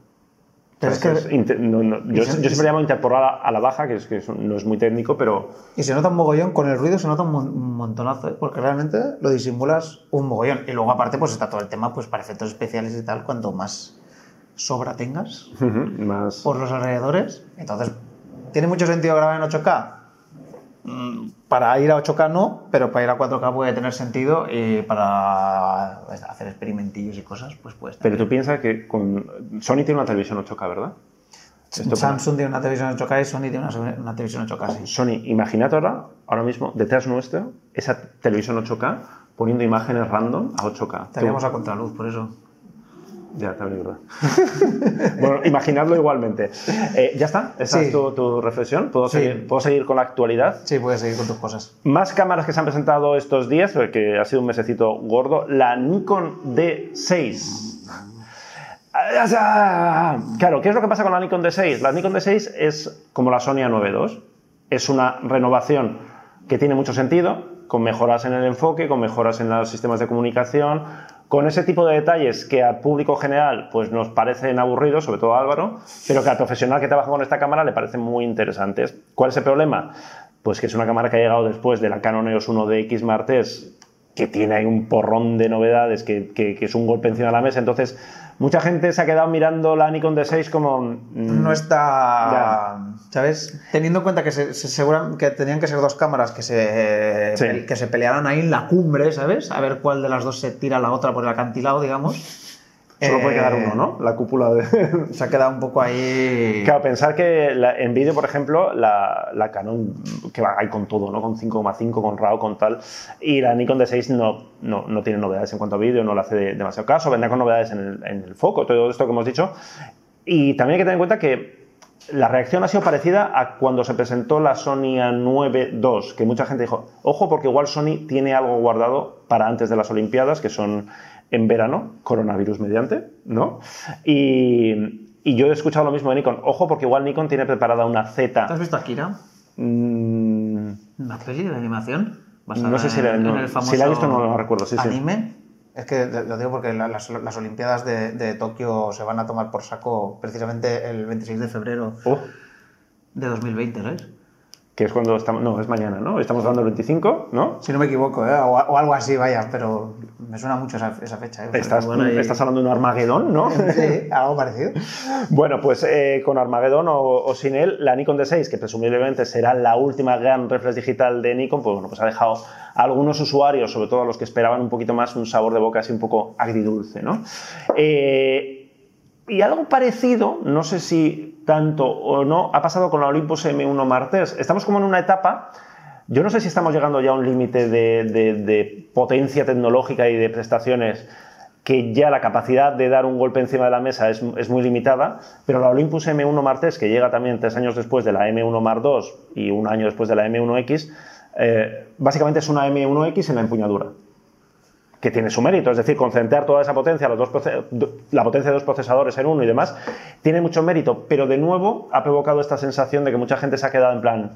Es que, inter- no, no, yo, se- yo siempre llamo interpolar a, la baja, que, es, que no es muy técnico, pero y se nota un mogollón, con el ruido se nota un, mon- un montonazo, ¿eh? porque realmente lo disimulas un mogollón. Y luego aparte pues está todo el tema pues para efectos especiales y tal, cuanto más sobra tengas ujú, más... por los alrededores. Entonces, ¿tiene mucho sentido grabar en 8K? Mm, Para ir a 8K no, pero para ir a 4K puede tener sentido y para pues, hacer experimentillos y cosas, pues puede estar. Pero tú piensas que con... Sony tiene una televisión 8K, ¿verdad? Esto Samsung tiene una televisión 8K y Sony tiene una, una televisión 8K. sí. Sony, imagínate ahora, ahora mismo, detrás nuestro, esa televisión 8K poniendo imágenes random a 8K. Estaríamos a contraluz, por eso. Ya, también verdad. bueno, imaginadlo igualmente. Eh, ¿Ya está? ¿Esa Sí. es tu, tu reflexión? ¿Puedo, Sí. seguir, ¿Puedo seguir con la actualidad? Sí, puedes seguir con tus cosas. Más cámaras que se han presentado estos días, porque ha sido un mesecito gordo. La Nikon D6. Ah, Claro, ¿qué es lo que pasa con la Nikon D6? La Nikon D6 es como la Sony A9 II. Es una renovación que tiene mucho sentido, con mejoras en el enfoque, con mejoras en los sistemas de comunicación, con ese tipo de detalles que al público general pues, nos parecen aburridos, sobre todo a Álvaro, pero que al profesional que trabaja con esta cámara le parecen muy interesantes. ¿Cuál es el problema? Pues que es una cámara que ha llegado después de la Canon EOS 1DX Mark III, que tiene ahí un porrón de novedades, que, que- que es un golpe encima de la mesa. Entonces, mucha gente se ha quedado mirando la Nikon D6 como... mm, No está. ¿Sabes? Teniendo en cuenta que, se, se aseguran que tenían que ser dos cámaras que se, Sí. que se pelearan ahí en la cumbre, ¿sabes? A ver cuál de las dos se tira a la otra por el acantilado, digamos. Solo puede Eh, quedar uno, ¿no? La cúpula de... Se ha quedado un poco ahí. Claro, pensar que la- en vídeo, por ejemplo, la, la Canon, que va ahí con todo, ¿no? Con 5,5, con RAW, con tal, y la Nikon D6 no, no, no tiene novedades en cuanto a vídeo, no le hace de- demasiado caso, vendrá con novedades en el, en el foco, todo esto que hemos dicho. Y también hay que tener en cuenta que la reacción ha sido parecida a cuando se presentó la Sony A9 II, que mucha gente dijo, ojo, porque igual Sony tiene algo guardado para antes de las Olimpiadas, que son en verano, coronavirus mediante, ¿no? Y, y yo he escuchado lo mismo de Nikon, ojo, porque igual Nikon tiene preparada una ¿Te has Z. visto Akira? mm, ¿Una peli de animación? Basada no sé si la, en- no, en el famoso si la he visto no lo recuerdo, sí, sí. anime. Es que lo digo porque la- las, las Olimpiadas de, de Tokio se van a tomar por saco precisamente el 26 de febrero Oh, de 2020, ¿sabes? Que es cuando estamos, no, es mañana, ¿no? Estamos dando el 25, ¿no? Si no me equivoco, ¿eh? o, o algo así, vaya, pero me suena mucho esa, esa fecha. ¿eh? Estás, estás hablando de un Armagedón, ¿no? Sí, algo parecido. Bueno, pues eh, con Armagedón o, o sin él, la Nikon D6, que presumiblemente será la última gran reflex digital de Nikon, pues bueno, pues ha dejado a algunos usuarios, sobre todo a los que esperaban un poquito más, un sabor de boca así un poco agridulce, ¿no? Eh, y algo parecido, no sé si tanto o no, ha pasado con la Olympus M1 Martes. Estamos como en una etapa, yo no sé si estamos llegando ya a un límite de, potencia tecnológica y de prestaciones que ya la capacidad de dar un golpe encima de la mesa es, muy limitada, pero la Olympus M1 Martes, que llega también tres años después de la M1 Mark II y un año después de la M1X, eh, básicamente es una M1X en la empuñadura que tiene su mérito, es decir, concentrar toda esa potencia, los dos la potencia de dos procesadores en uno y demás, tiene mucho mérito, pero de nuevo ha provocado esta sensación de que mucha gente se ha quedado en plan,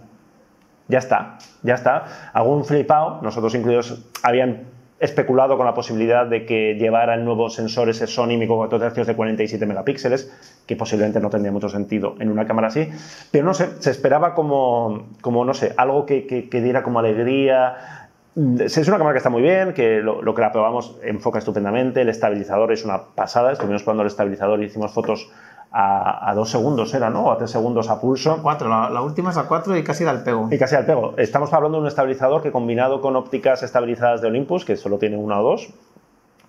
ya está, ya está. Algún flipado, nosotros incluidos, habían especulado con la posibilidad de que llevara el nuevo sensor ese Sony micro 4 tercios de 47 megapíxeles, que posiblemente no tendría mucho sentido en una cámara así, pero no sé, se esperaba como, como no sé, algo que diera como alegría. Es una cámara que está muy bien, que lo, lo que la probamos enfoca estupendamente, el estabilizador es una pasada, estuvimos probando el estabilizador y hicimos fotos a, a dos segundos, era, ¿no? O a tres segundos a pulso. Cuatro, la, la última es a cuatro y casi da el pego. Y casi al pego. Estamos hablando de un estabilizador que combinado con ópticas estabilizadas de Olympus, que solo tiene una o dos,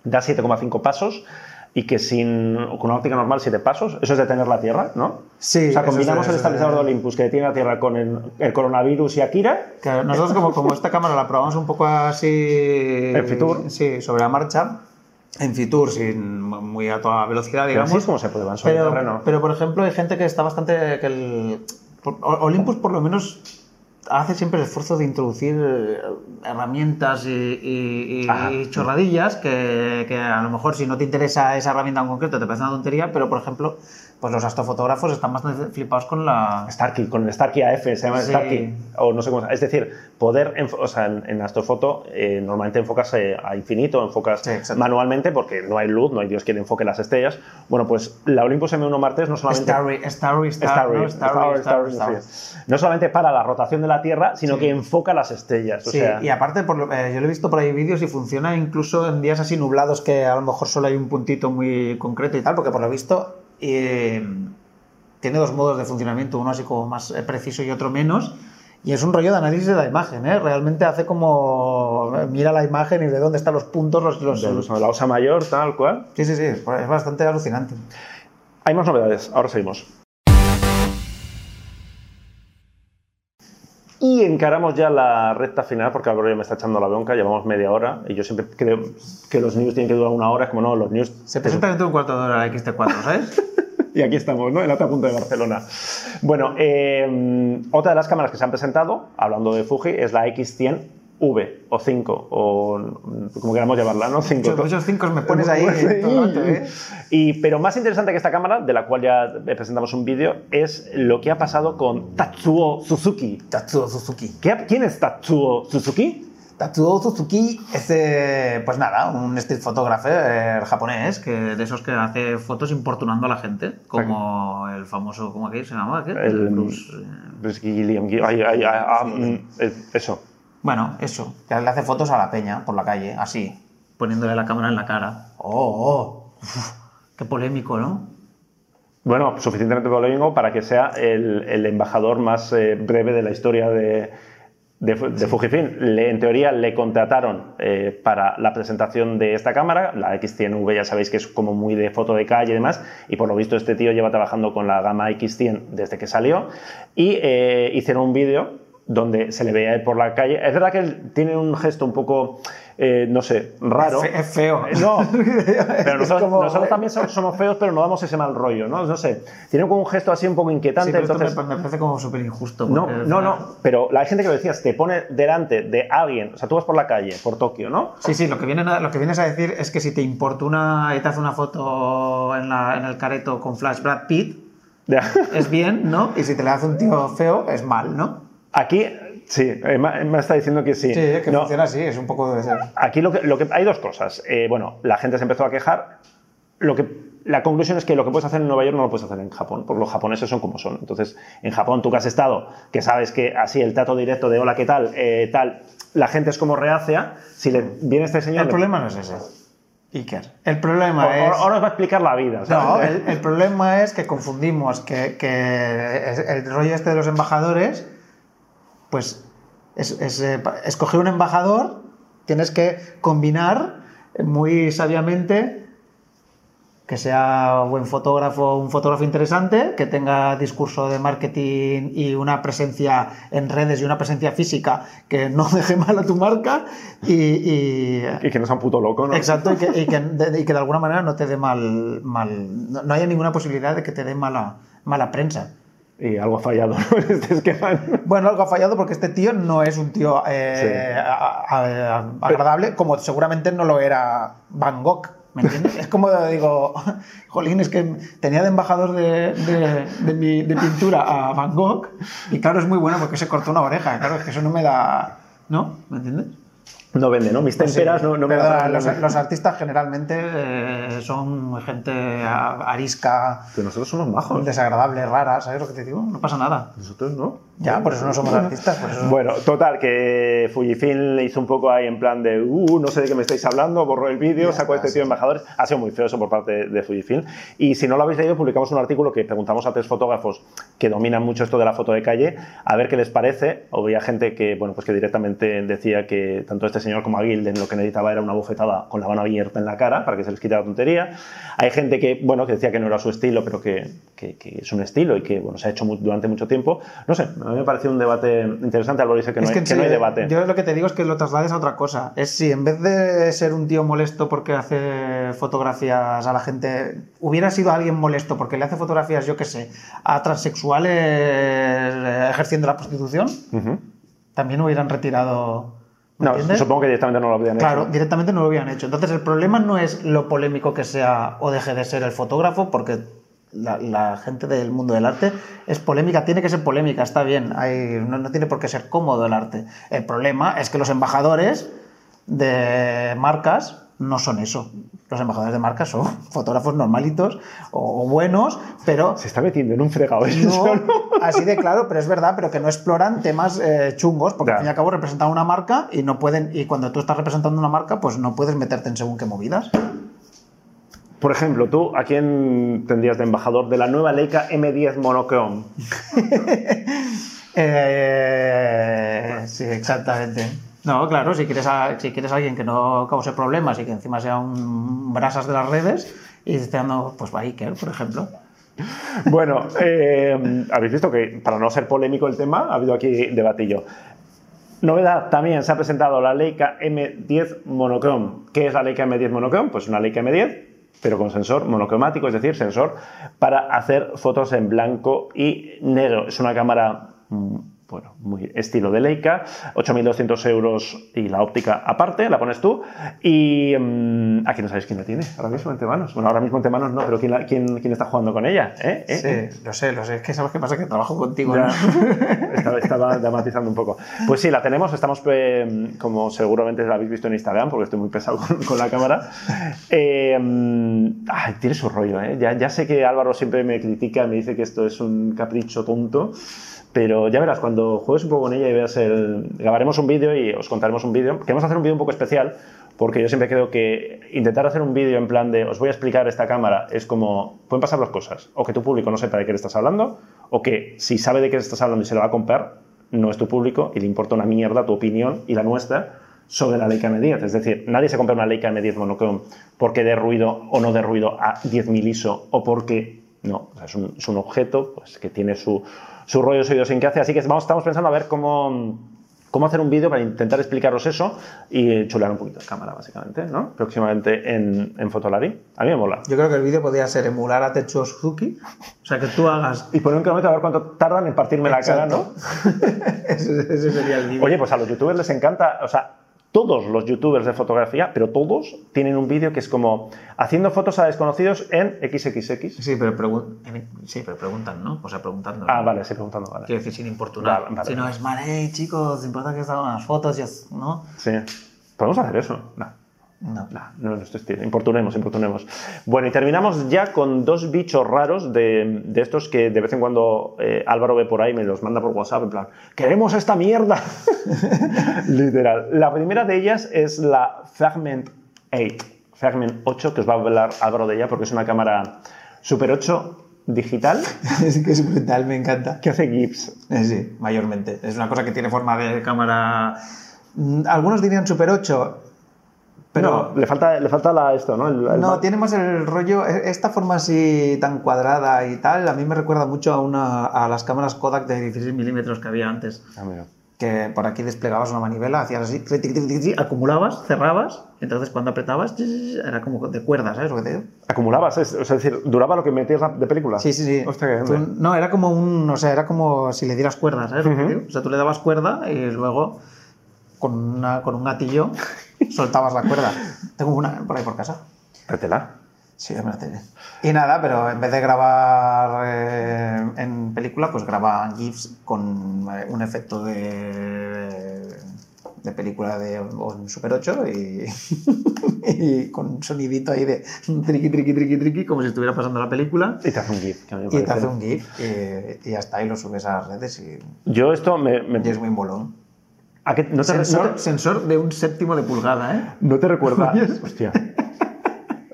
da 7,5 pasos y que sin, con una óptica normal 7 pasos, eso es detener la Tierra, ¿no? Sí, O sea, combinamos es- el estabilizador de Olympus que detiene la Tierra con el, el coronavirus y Akira. Claro, nosotros como, como esta cámara la probamos un poco así... En Fitur. Sí, sobre la marcha. En Fitur, sin muy a toda velocidad, Pero digamos. así es como se sobre el pero, terreno. pero, por ejemplo, hay gente que está bastante... Que el, Olympus, por lo menos, hace siempre el esfuerzo de introducir eh, herramientas y, y- y- chorradillas que, que a lo mejor si no te interesa esa herramienta en concreto te parece una tontería, pero, por ejemplo, pues los astrofotógrafos están bastante flipados con la... Starkey, con el Starkey AF, se llama Sí. Starkey, o no sé cómo Es decir, poder, o sea, en, en astrofoto eh, normalmente enfocas eh, a infinito, enfocas Sí, manualmente porque no hay luz, no hay Dios quien enfoque las estrellas. Bueno, pues la Olympus M1 Martes no solamente... Starry, Starry, Star, Starry. Starry, Starry. No solamente para la rotación de la Tierra, sino Sí. que enfoca las estrellas. O Sí, sea, y aparte, por lo- eh, yo lo he visto por ahí vídeos y funciona incluso en días así nublados que a lo mejor solo hay un puntito muy concreto y tal, porque por lo visto eh, tiene dos modos de funcionamiento, uno así como más eh, preciso y otro menos. Y es un rollo de análisis de la imagen, ¿eh? Realmente hace como... eh, Mira la imagen y ve dónde están los puntos, los... los- de los- la osa mayor, tal cual. Sí, sí, sí, es bastante alucinante. Hay más novedades, ahora seguimos. Y encaramos ya la recta final, porque Álvaro ya me está echando la bronca, llevamos media hora, y yo siempre creo que los news tienen que durar una hora, es como no, los news... Se presenta dentro de un cuarto de hora la XT4, ¿sabes? y aquí estamos, ¿no? En la otra punta de Barcelona. Bueno, eh, otra de las cámaras que se han presentado, hablando de Fuji, es la X100 V o 5 o como queramos llamarla, ¿no? 5. Muchos, muchos cinco me pones ahí. rato, ¿eh? Y, pero más interesante que esta cámara, de la cual ya presentamos un vídeo, es lo que ha pasado con Tatsuo Suzuki. Tatsuo Suzuki. ¿Qué- ¿Quién es Tatsuo Suzuki? Tatsuo Suzuki es, eh, pues nada, un street photographer japonés, que de esos que hace fotos importunando a la gente, como el famoso, ¿cómo que se llamaba? ¿Qué? El- Bruce, eh, Bruce Gilliam. ay, ay, ay, ah, mm, eh, eso. Bueno, eso, que le hace fotos a la peña por la calle, así, poniéndole la cámara en la cara. Oh, oh, uf, qué polémico, ¿no? Bueno, suficientemente polémico para que sea el, el embajador más eh, breve de la historia de, de, Fu- de Fujifilm. Le- en teoría le contrataron eh, para la presentación de esta cámara, la X100V ya sabéis que es como muy de foto de calle y demás, y por lo visto este tío lleva trabajando con la gama X100 desde que salió, y eh, hicieron un vídeo donde se le veía por la calle. Es verdad que él tiene un gesto un poco, eh, no sé, raro. Es fe- es feo. Eh, No, pero nosotros, como- nosotros también somos, feos, pero no damos ese mal rollo, ¿no? No sé. Tiene como un gesto así un poco Sí, inquietante, esto entonces... me, me parece como súper injusto. No, no, final- no, pero la gente que lo decías te pone delante de alguien, o sea, tú vas por la calle, por Tokio, ¿no? Sí, sí, lo que, viene, a- lo que vienes a decir es que si te importuna y te hace una foto en, la- en el careto con flash Brad Pitt, es bien, ¿no? Y si te le hace un tío feo, es mal, ¿no? Aquí, sí, eh, Ma- me está diciendo que sí. Sí, que No, funciona así, es un poco debe ser. Aquí lo que, lo que hay dos cosas. Eh, bueno, la gente se empezó a quejar. Lo que, la conclusión es que lo que puedes hacer en Nueva York no lo puedes hacer en Japón, porque los japoneses son como son. Entonces, en Japón, tú que has estado, que sabes que así el trato directo de hola, ¿qué tal? Eh, tal, la gente es como reacia. Si le viene este señor. El le- problema no es ese, Iker. El problema Ahora- es... ahora os va a explicar la vida. ¿sabes? No, el, el problema es que confundimos que, que el rollo este de los embajadores, pues es, es, eh, escoger un embajador, tienes que combinar muy sabiamente que sea buen fotógrafo, un fotógrafo interesante, que tenga discurso de marketing y una presencia en redes y una presencia física que no deje mal a tu marca y- y Y que no sea un puto loco, ¿no? Exacto, y que, y que de, y que de alguna manera no te dé mal. mal no, no haya ninguna posibilidad de que te dé mala, mala prensa. Y algo ha fallado ¿no? en este esquema. Bueno, algo ha fallado porque este tío no es un tío eh, Sí. a- a- a- agradable, como seguramente no lo era Van Gogh. ¿Me entiendes? es como digo, jolín, es que tenía de embajador de, de- de mi, de pintura a Van Gogh, y claro, es muy bueno porque se cortó una oreja. Claro, es que eso no me da. ¿No? ¿Me entiendes? No vende, ¿no? Mis temperas no, no me Perdona, los, los artistas generalmente eh, son gente arisca, Que nosotros somos majos. desagradable, rara, ¿sabes lo que te digo? No pasa nada. Nosotros no. Ya, por eso no somos artistas, por eso... Bueno, total, que Fujifilm le hizo un poco ahí en plan de, uh, no sé de qué me estáis hablando, borró el vídeo, sacó a este tío sí. embajadores. Ha sido muy feo eso por parte de Fujifilm. Y si no lo habéis leído, publicamos un artículo que preguntamos a tres fotógrafos que dominan mucho esto de la foto de calle, a ver qué les parece. O había gente que, bueno, pues que directamente decía que tanto este señor como Aguilden lo que necesitaba era una bufetada con la mano abierta en la cara para que se les quitara la tontería. Hay gente que, bueno, que decía que no era su estilo, pero que, que- que es un estilo y que, bueno, se ha hecho durante mucho tiempo. No sé, a mí me pareció un debate interesante. Álvaro dice que no, es hay, que, que no hay debate. Yo lo que te digo es que lo traslades a otra cosa. Es si en vez de ser un tío molesto porque hace fotografías a la gente, hubiera sido alguien molesto porque le hace fotografías, yo qué sé, a transexuales eh, ejerciendo la prostitución, Ujú. también hubieran retirado. ¿Me No, entiendes? supongo que directamente no lo habrían Claro, hecho. directamente no lo habían hecho. Entonces, el problema no es lo polémico que sea o deje de ser el fotógrafo, porque la, la gente del mundo del arte es polémica, tiene que ser polémica, está bien, hay- no, no tiene por qué ser cómodo el arte. El problema es que los embajadores de marcas no son eso. Los embajadores de marcas son fotógrafos normalitos o, o buenos, pero Se está metiendo en un fregado no, solo. Así de claro, pero es verdad, pero que no exploran temas eh, chungos, porque Ya. al fin y al cabo representan una marca y no pueden, y cuando tú estás representando una marca, pues no puedes meterte en según qué movidas. Por ejemplo, tú, ¿a quién tendrías de embajador de la nueva Leica M10 Monochrome? Eh, sí, exactamente. No, claro, si quieres, a, si quieres a alguien que no cause problemas y que encima sea un brasas de las redes, y esté dando, pues va Iker, por ejemplo. Bueno, eh, habéis visto que para no ser polémico el tema, ha habido aquí debatillo. Novedad, también se ha presentado la Leica M10 Monochrome. ¿Qué es la Leica M10 Monochrome? Pues una Leica M10, pero con sensor monocromático, es decir, sensor para hacer fotos en blanco y negro. Es una cámara mm, bueno, muy estilo de Leica, 8.200 euros y la óptica aparte, la pones tú. Y mm, aquí no sabéis quién la tiene ahora mismo entre manos. Bueno, ahora mismo entre manos no, pero ¿quién, la- quién, quién está jugando con ella? ¿Eh? ¿Eh? Sí, lo sé, lo sé. Es que sabes qué pasa, que trabajo contigo. ¿no? estaba, estaba dramatizando un poco. Pues sí, la tenemos. Estamos, eh, como seguramente la habéis visto en Instagram, porque estoy muy pesado con, con la cámara. Eh, mm, ay, tiene su rollo, ¿eh? Ya, ya sé que Álvaro siempre me critica, me dice que esto es un capricho tonto. Pero ya verás, cuando juegues un poco con ella y veas el... Grabaremos un vídeo y os contaremos un vídeo. Queremos hacer un vídeo un poco especial, porque yo siempre creo que intentar hacer un vídeo en plan de os voy a explicar esta cámara es como... Pueden pasar dos cosas. O que tu público no sepa de qué le estás hablando, o que si sabe de qué le estás hablando y se lo va a comprar, no es tu público y le importa una mierda tu opinión y la nuestra sobre la Leica M10. Es decir, nadie se compra una Leica M10 monochrome porque dé ruido o no dé ruido a 10.000 ISO o porque... No, o sea, es, un, es un objeto pues, que tiene su, su rollo, su idiosincrasia. Así que vamos, estamos pensando a ver cómo, cómo hacer un vídeo para intentar explicaros eso y chulear un poquito de cámara, básicamente, ¿no? Próximamente en, en Fotolari. A mí me mola. Yo creo que el vídeo podría ser emular a Tetsuo Suzuki. O sea, que tú hagas... Y poner un cronómetro a ver cuánto tardan en partirme la cara, ¿no? ese, ese sería el vídeo. Oye, pues a los youtubers les encanta, o sea, todos los youtubers de fotografía, pero todos tienen un vídeo que es como haciendo fotos a desconocidos en XXX. Sí, pero, pregun- sí, pero preguntan, ¿no? O sea, preguntando. Ah, vale, estoy preguntando, vale. Quiero decir, sin importunar. Vale, vale. Si no es, vale, hey, chicos, importa que os hagan unas fotos, ¿no? Sí. ¿Podemos hacer eso? No. No. No, no es nuestro estilo. Importunemos, importunemos. Bueno, y terminamos ya con dos bichos raros de, de estos que de vez en cuando eh, Álvaro ve por ahí, me los manda por WhatsApp, en plan, ¡queremos esta mierda! Literal. La primera de ellas es la Fragment 8. Fragment 8, que os va a hablar Álvaro de ella porque es una cámara Super 8 digital es que es brutal, me encanta. que hace GIFs. Eh, Sí, mayormente. Es una cosa que tiene forma de cámara. Mm, Algunos dirían Super 8, pero. no, le falta, le falta la, esto, ¿no? El- el- No, tiene más el rollo, e- esta forma así tan cuadrada y tal, a mí me recuerda mucho a, una, a las cámaras Kodak de 16 milímetros que había antes. Ah, mira. Que por aquí desplegabas una manivela, hacías así, tri, tri, tri, acumulabas, cerrabas, entonces cuando apretabas, era como de cuerdas, ¿sabes lo que te digo? Acumulabas, es, o sea, es decir, duraba lo que metías de película. Sí, sí, sí. Hostia, Tú- no, era como un, o sea, era como si le dieras cuerda, ¿sabes? te digo? O sea, tú le dabas cuerda y luego con, una, con un gatillo soltabas la cuerda. Tengo una por ahí por casa. Trétela. Sí, me la tengo. Y nada, pero en vez de grabar eh, en película, pues graba GIFs con eh, un efecto de, de película de en Super 8 y, y con un sonidito ahí de triqui, triqui, triqui, triqui, como si estuviera pasando la película. Y te hace un GIF. que me Y te hace un GIF y, y está, y lo subes a las redes y, Yo esto me... me- y es muy molón. ¿A qué- no, te, Sensor, no- sensor de un séptimo de pulgada, ¿eh? no te recuerda... Hostia.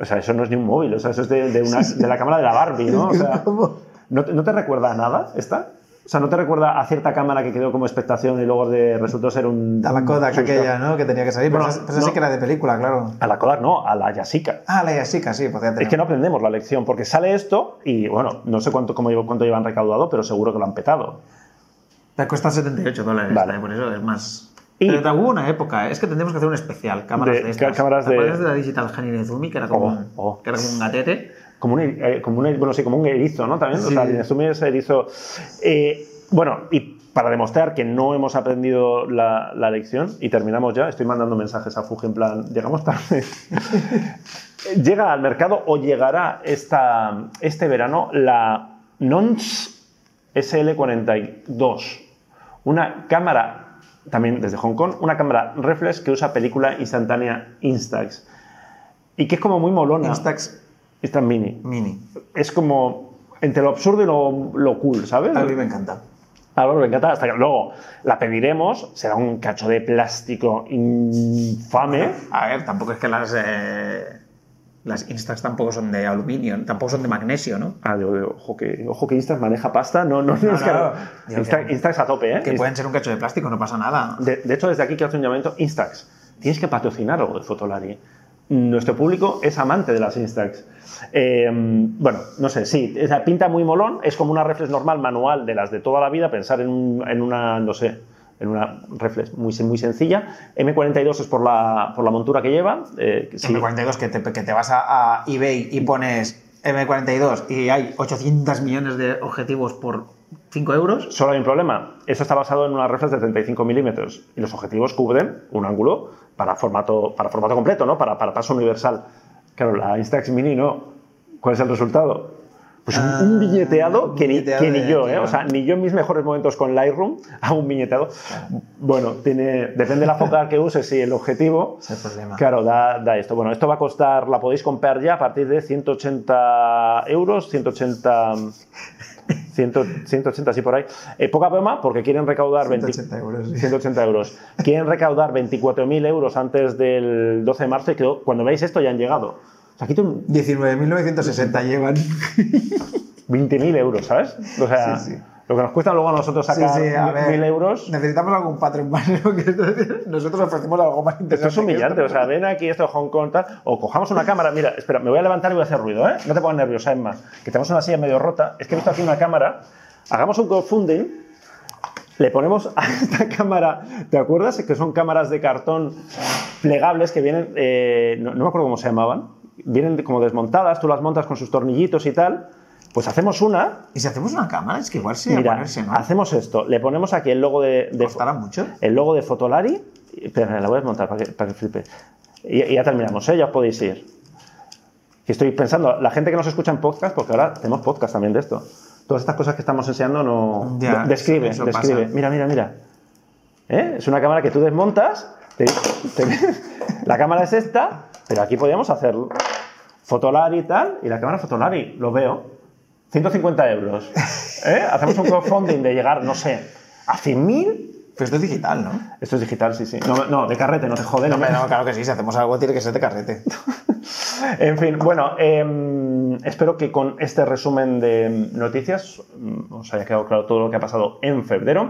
O sea, eso no es ni un móvil, o sea, eso es de, de una- de la cámara de la Barbie, ¿no? O sea. ¿no, te, no te recuerda a nada esta? O sea, ¿no te recuerda a cierta cámara que quedó como expectación y luego de, resultó ser un... A la Kodak un- aquella, ¿no? Que tenía que salir. Pero, Bueno, esa, esa sí no. que era de película, claro. A la Kodak no, a la Yasica. Ah, la Yashica, sí, podía tener. Es que no aprendemos la lección, porque sale esto y, bueno, no sé cuánto, cómo, cuánto llevan recaudado, pero seguro que lo han petado. Te cuesta 78 dólares, Vale. ¿eh? por eso es más. Y- Pero hubo una época, ¿eh? es que tendremos que hacer un especial, cámaras De- de, estas. cámaras ¿Te de- de la Digital Hanine-Zumi, que era como, Oh, un- oh. que era como un gatete? Como un, eh, como un, bueno, sí, como un erizo, ¿no? También, o Sí. sea, el Inezumi es erizo. Eh, bueno, y para demostrar que no hemos aprendido la, la lección, y terminamos ya, estoy mandando mensajes a Fuji en plan, llegamos tarde. Llega al mercado o llegará esta, este verano la Nons SL42, una cámara, también desde Hong Kong, una cámara reflex que usa película instantánea Instax. Y que es como muy molona. Instax Esta mini. Mini. Es como entre lo absurdo y lo, lo cool, ¿sabes? A mí me encanta. A Álvaro le encanta. Hasta que luego la pediremos, será un cacho de plástico infame. A ver, tampoco es que las. eh, las Instax tampoco son de aluminio, tampoco son de magnesio, ¿no? Ah, ojo que, ojo que Instax maneja pasta. No, no, no, No, es que no. no. Digo Instax, a tope, ¿eh? Que pueden ser un cacho de plástico, no pasa nada. De, de hecho, desde aquí quiero hacer un llamamiento. Instax, tienes que patrocinar algo de Fotolari. nuestro público es amante de las Instax. Eh, bueno, no sé, sí, pinta muy molón, es como una reflex normal manual de las de toda la vida, pensar en, un- en una, no sé, en una reflex muy, muy sencilla. M42 es por la, por la montura que lleva. eh, sí. M42 que te, que te vas a, a eBay y pones M42 y hay 800 millones de objetivos por 5 euros. Solo hay un problema. Eso está basado en una reflex de 35 milímetros y los objetivos cubren un ángulo para formato, para formato completo, ¿no? Para, para paso universal. Claro, la Instax Mini no. ¿Cuál es el resultado? Pues un, Ah, un billeteado un que, ni, billeteado que ni de- yo, ¿eh? claro. O sea, ni yo en mis mejores momentos con Lightroom hago un billeteado. Bueno, tiene, depende de la focal que uses y el objetivo. Es el problema. Claro, da, da esto. Bueno, esto va a costar, la podéis comprar ya a partir de 180 euros, 180, 100, 180, sí, por ahí. Eh, poca broma, porque quieren recaudar 20 180 euros, sí. 180 euros. Quieren recaudar 24.000 euros antes del 12 de marzo y creo, cuando veáis esto ya han llegado. O sea, aquí tengo 19.960 llevan. 20.000 euros, ¿sabes? O sea, Sí, sí. lo que nos cuesta luego a nosotros sacar sí, a ver. 1.000 euros. Necesitamos algún patrón más. esto- Nosotros ofrecemos algo más Esto interesante. es humillante, o esto. sea, ven aquí esto de Hong Kong tal, o cojamos una cámara, mira, espera, me voy a levantar y voy a hacer ruido, ¿eh? No te pongas nerviosa, Emma, que tenemos una silla medio rota, es que he visto aquí una cámara, hagamos un crowdfunding, le ponemos a esta cámara, ¿te acuerdas? Que son cámaras de cartón plegables que vienen, eh, no, no me acuerdo cómo se llamaban, vienen como desmontadas, tú las montas con sus tornillitos y tal, pues hacemos una, ¿Y si hacemos una cámara? Es que igual a mira, ponerse, ¿no? hacemos esto, le ponemos aquí el logo de, de ¿Costará mucho? el logo de Fotolari. Espera, la voy a desmontar para que, para que flipe. Y, y ya terminamos, ¿eh? ya os podéis ir. Y estoy pensando, la gente que nos escucha en podcast, porque ahora tenemos podcast también de esto. Todas estas cosas que estamos enseñando no. Ya, de- describe, describe. pasa. Mira, mira, mira. ¿Eh? Es una cámara que tú desmontas. te- te- la cámara es esta, pero aquí podríamos hacer Fotolari y tal. Y la cámara Fotolari, lo veo. 150 euros. ¿Eh? Hacemos un crowdfunding de llegar, no sé, a 100.000. Pero esto es digital, ¿no? Esto es digital, sí, sí. No, no, de carrete, no te jode. No, me- No, claro que sí. Si hacemos algo, tiene que ser de carrete. En fin, bueno, em, espero que con este resumen de noticias mm, os haya quedado claro todo lo que ha pasado en febrero.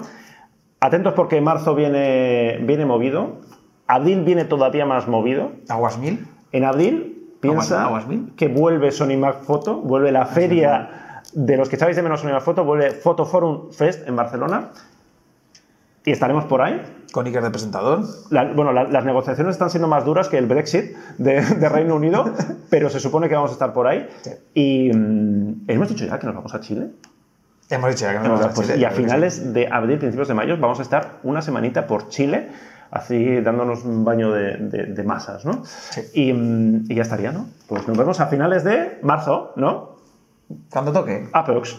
Atentos porque marzo viene, viene movido. Abril viene todavía más movido. ¿Aguas mil? En abril piensa Aguas- aguas mil. que vuelve Sony Mac Photo, vuelve la feria de los que echáis de menos Sony Mac Photo, vuelve Photo Forum Fest en Barcelona. Y estaremos por ahí. Con Iker de presentador. La- bueno, la- las negociaciones están siendo más duras que el Brexit de, de Reino Unido, pero se supone que vamos a estar por ahí. Sí. Y mm, hemos dicho ya que nos vamos a Chile. Hemos dicho ya que nos Pues, vamos a Chile, y a finales de abril, principios de mayo, vamos a estar una semanita por Chile, así dándonos un baño de, de- de masas, ¿no? Sí. Y, y ya estaría, ¿no? Pues nos vemos a finales de marzo, ¿no? Cuando toque. Aprox.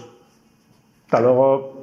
Hasta luego.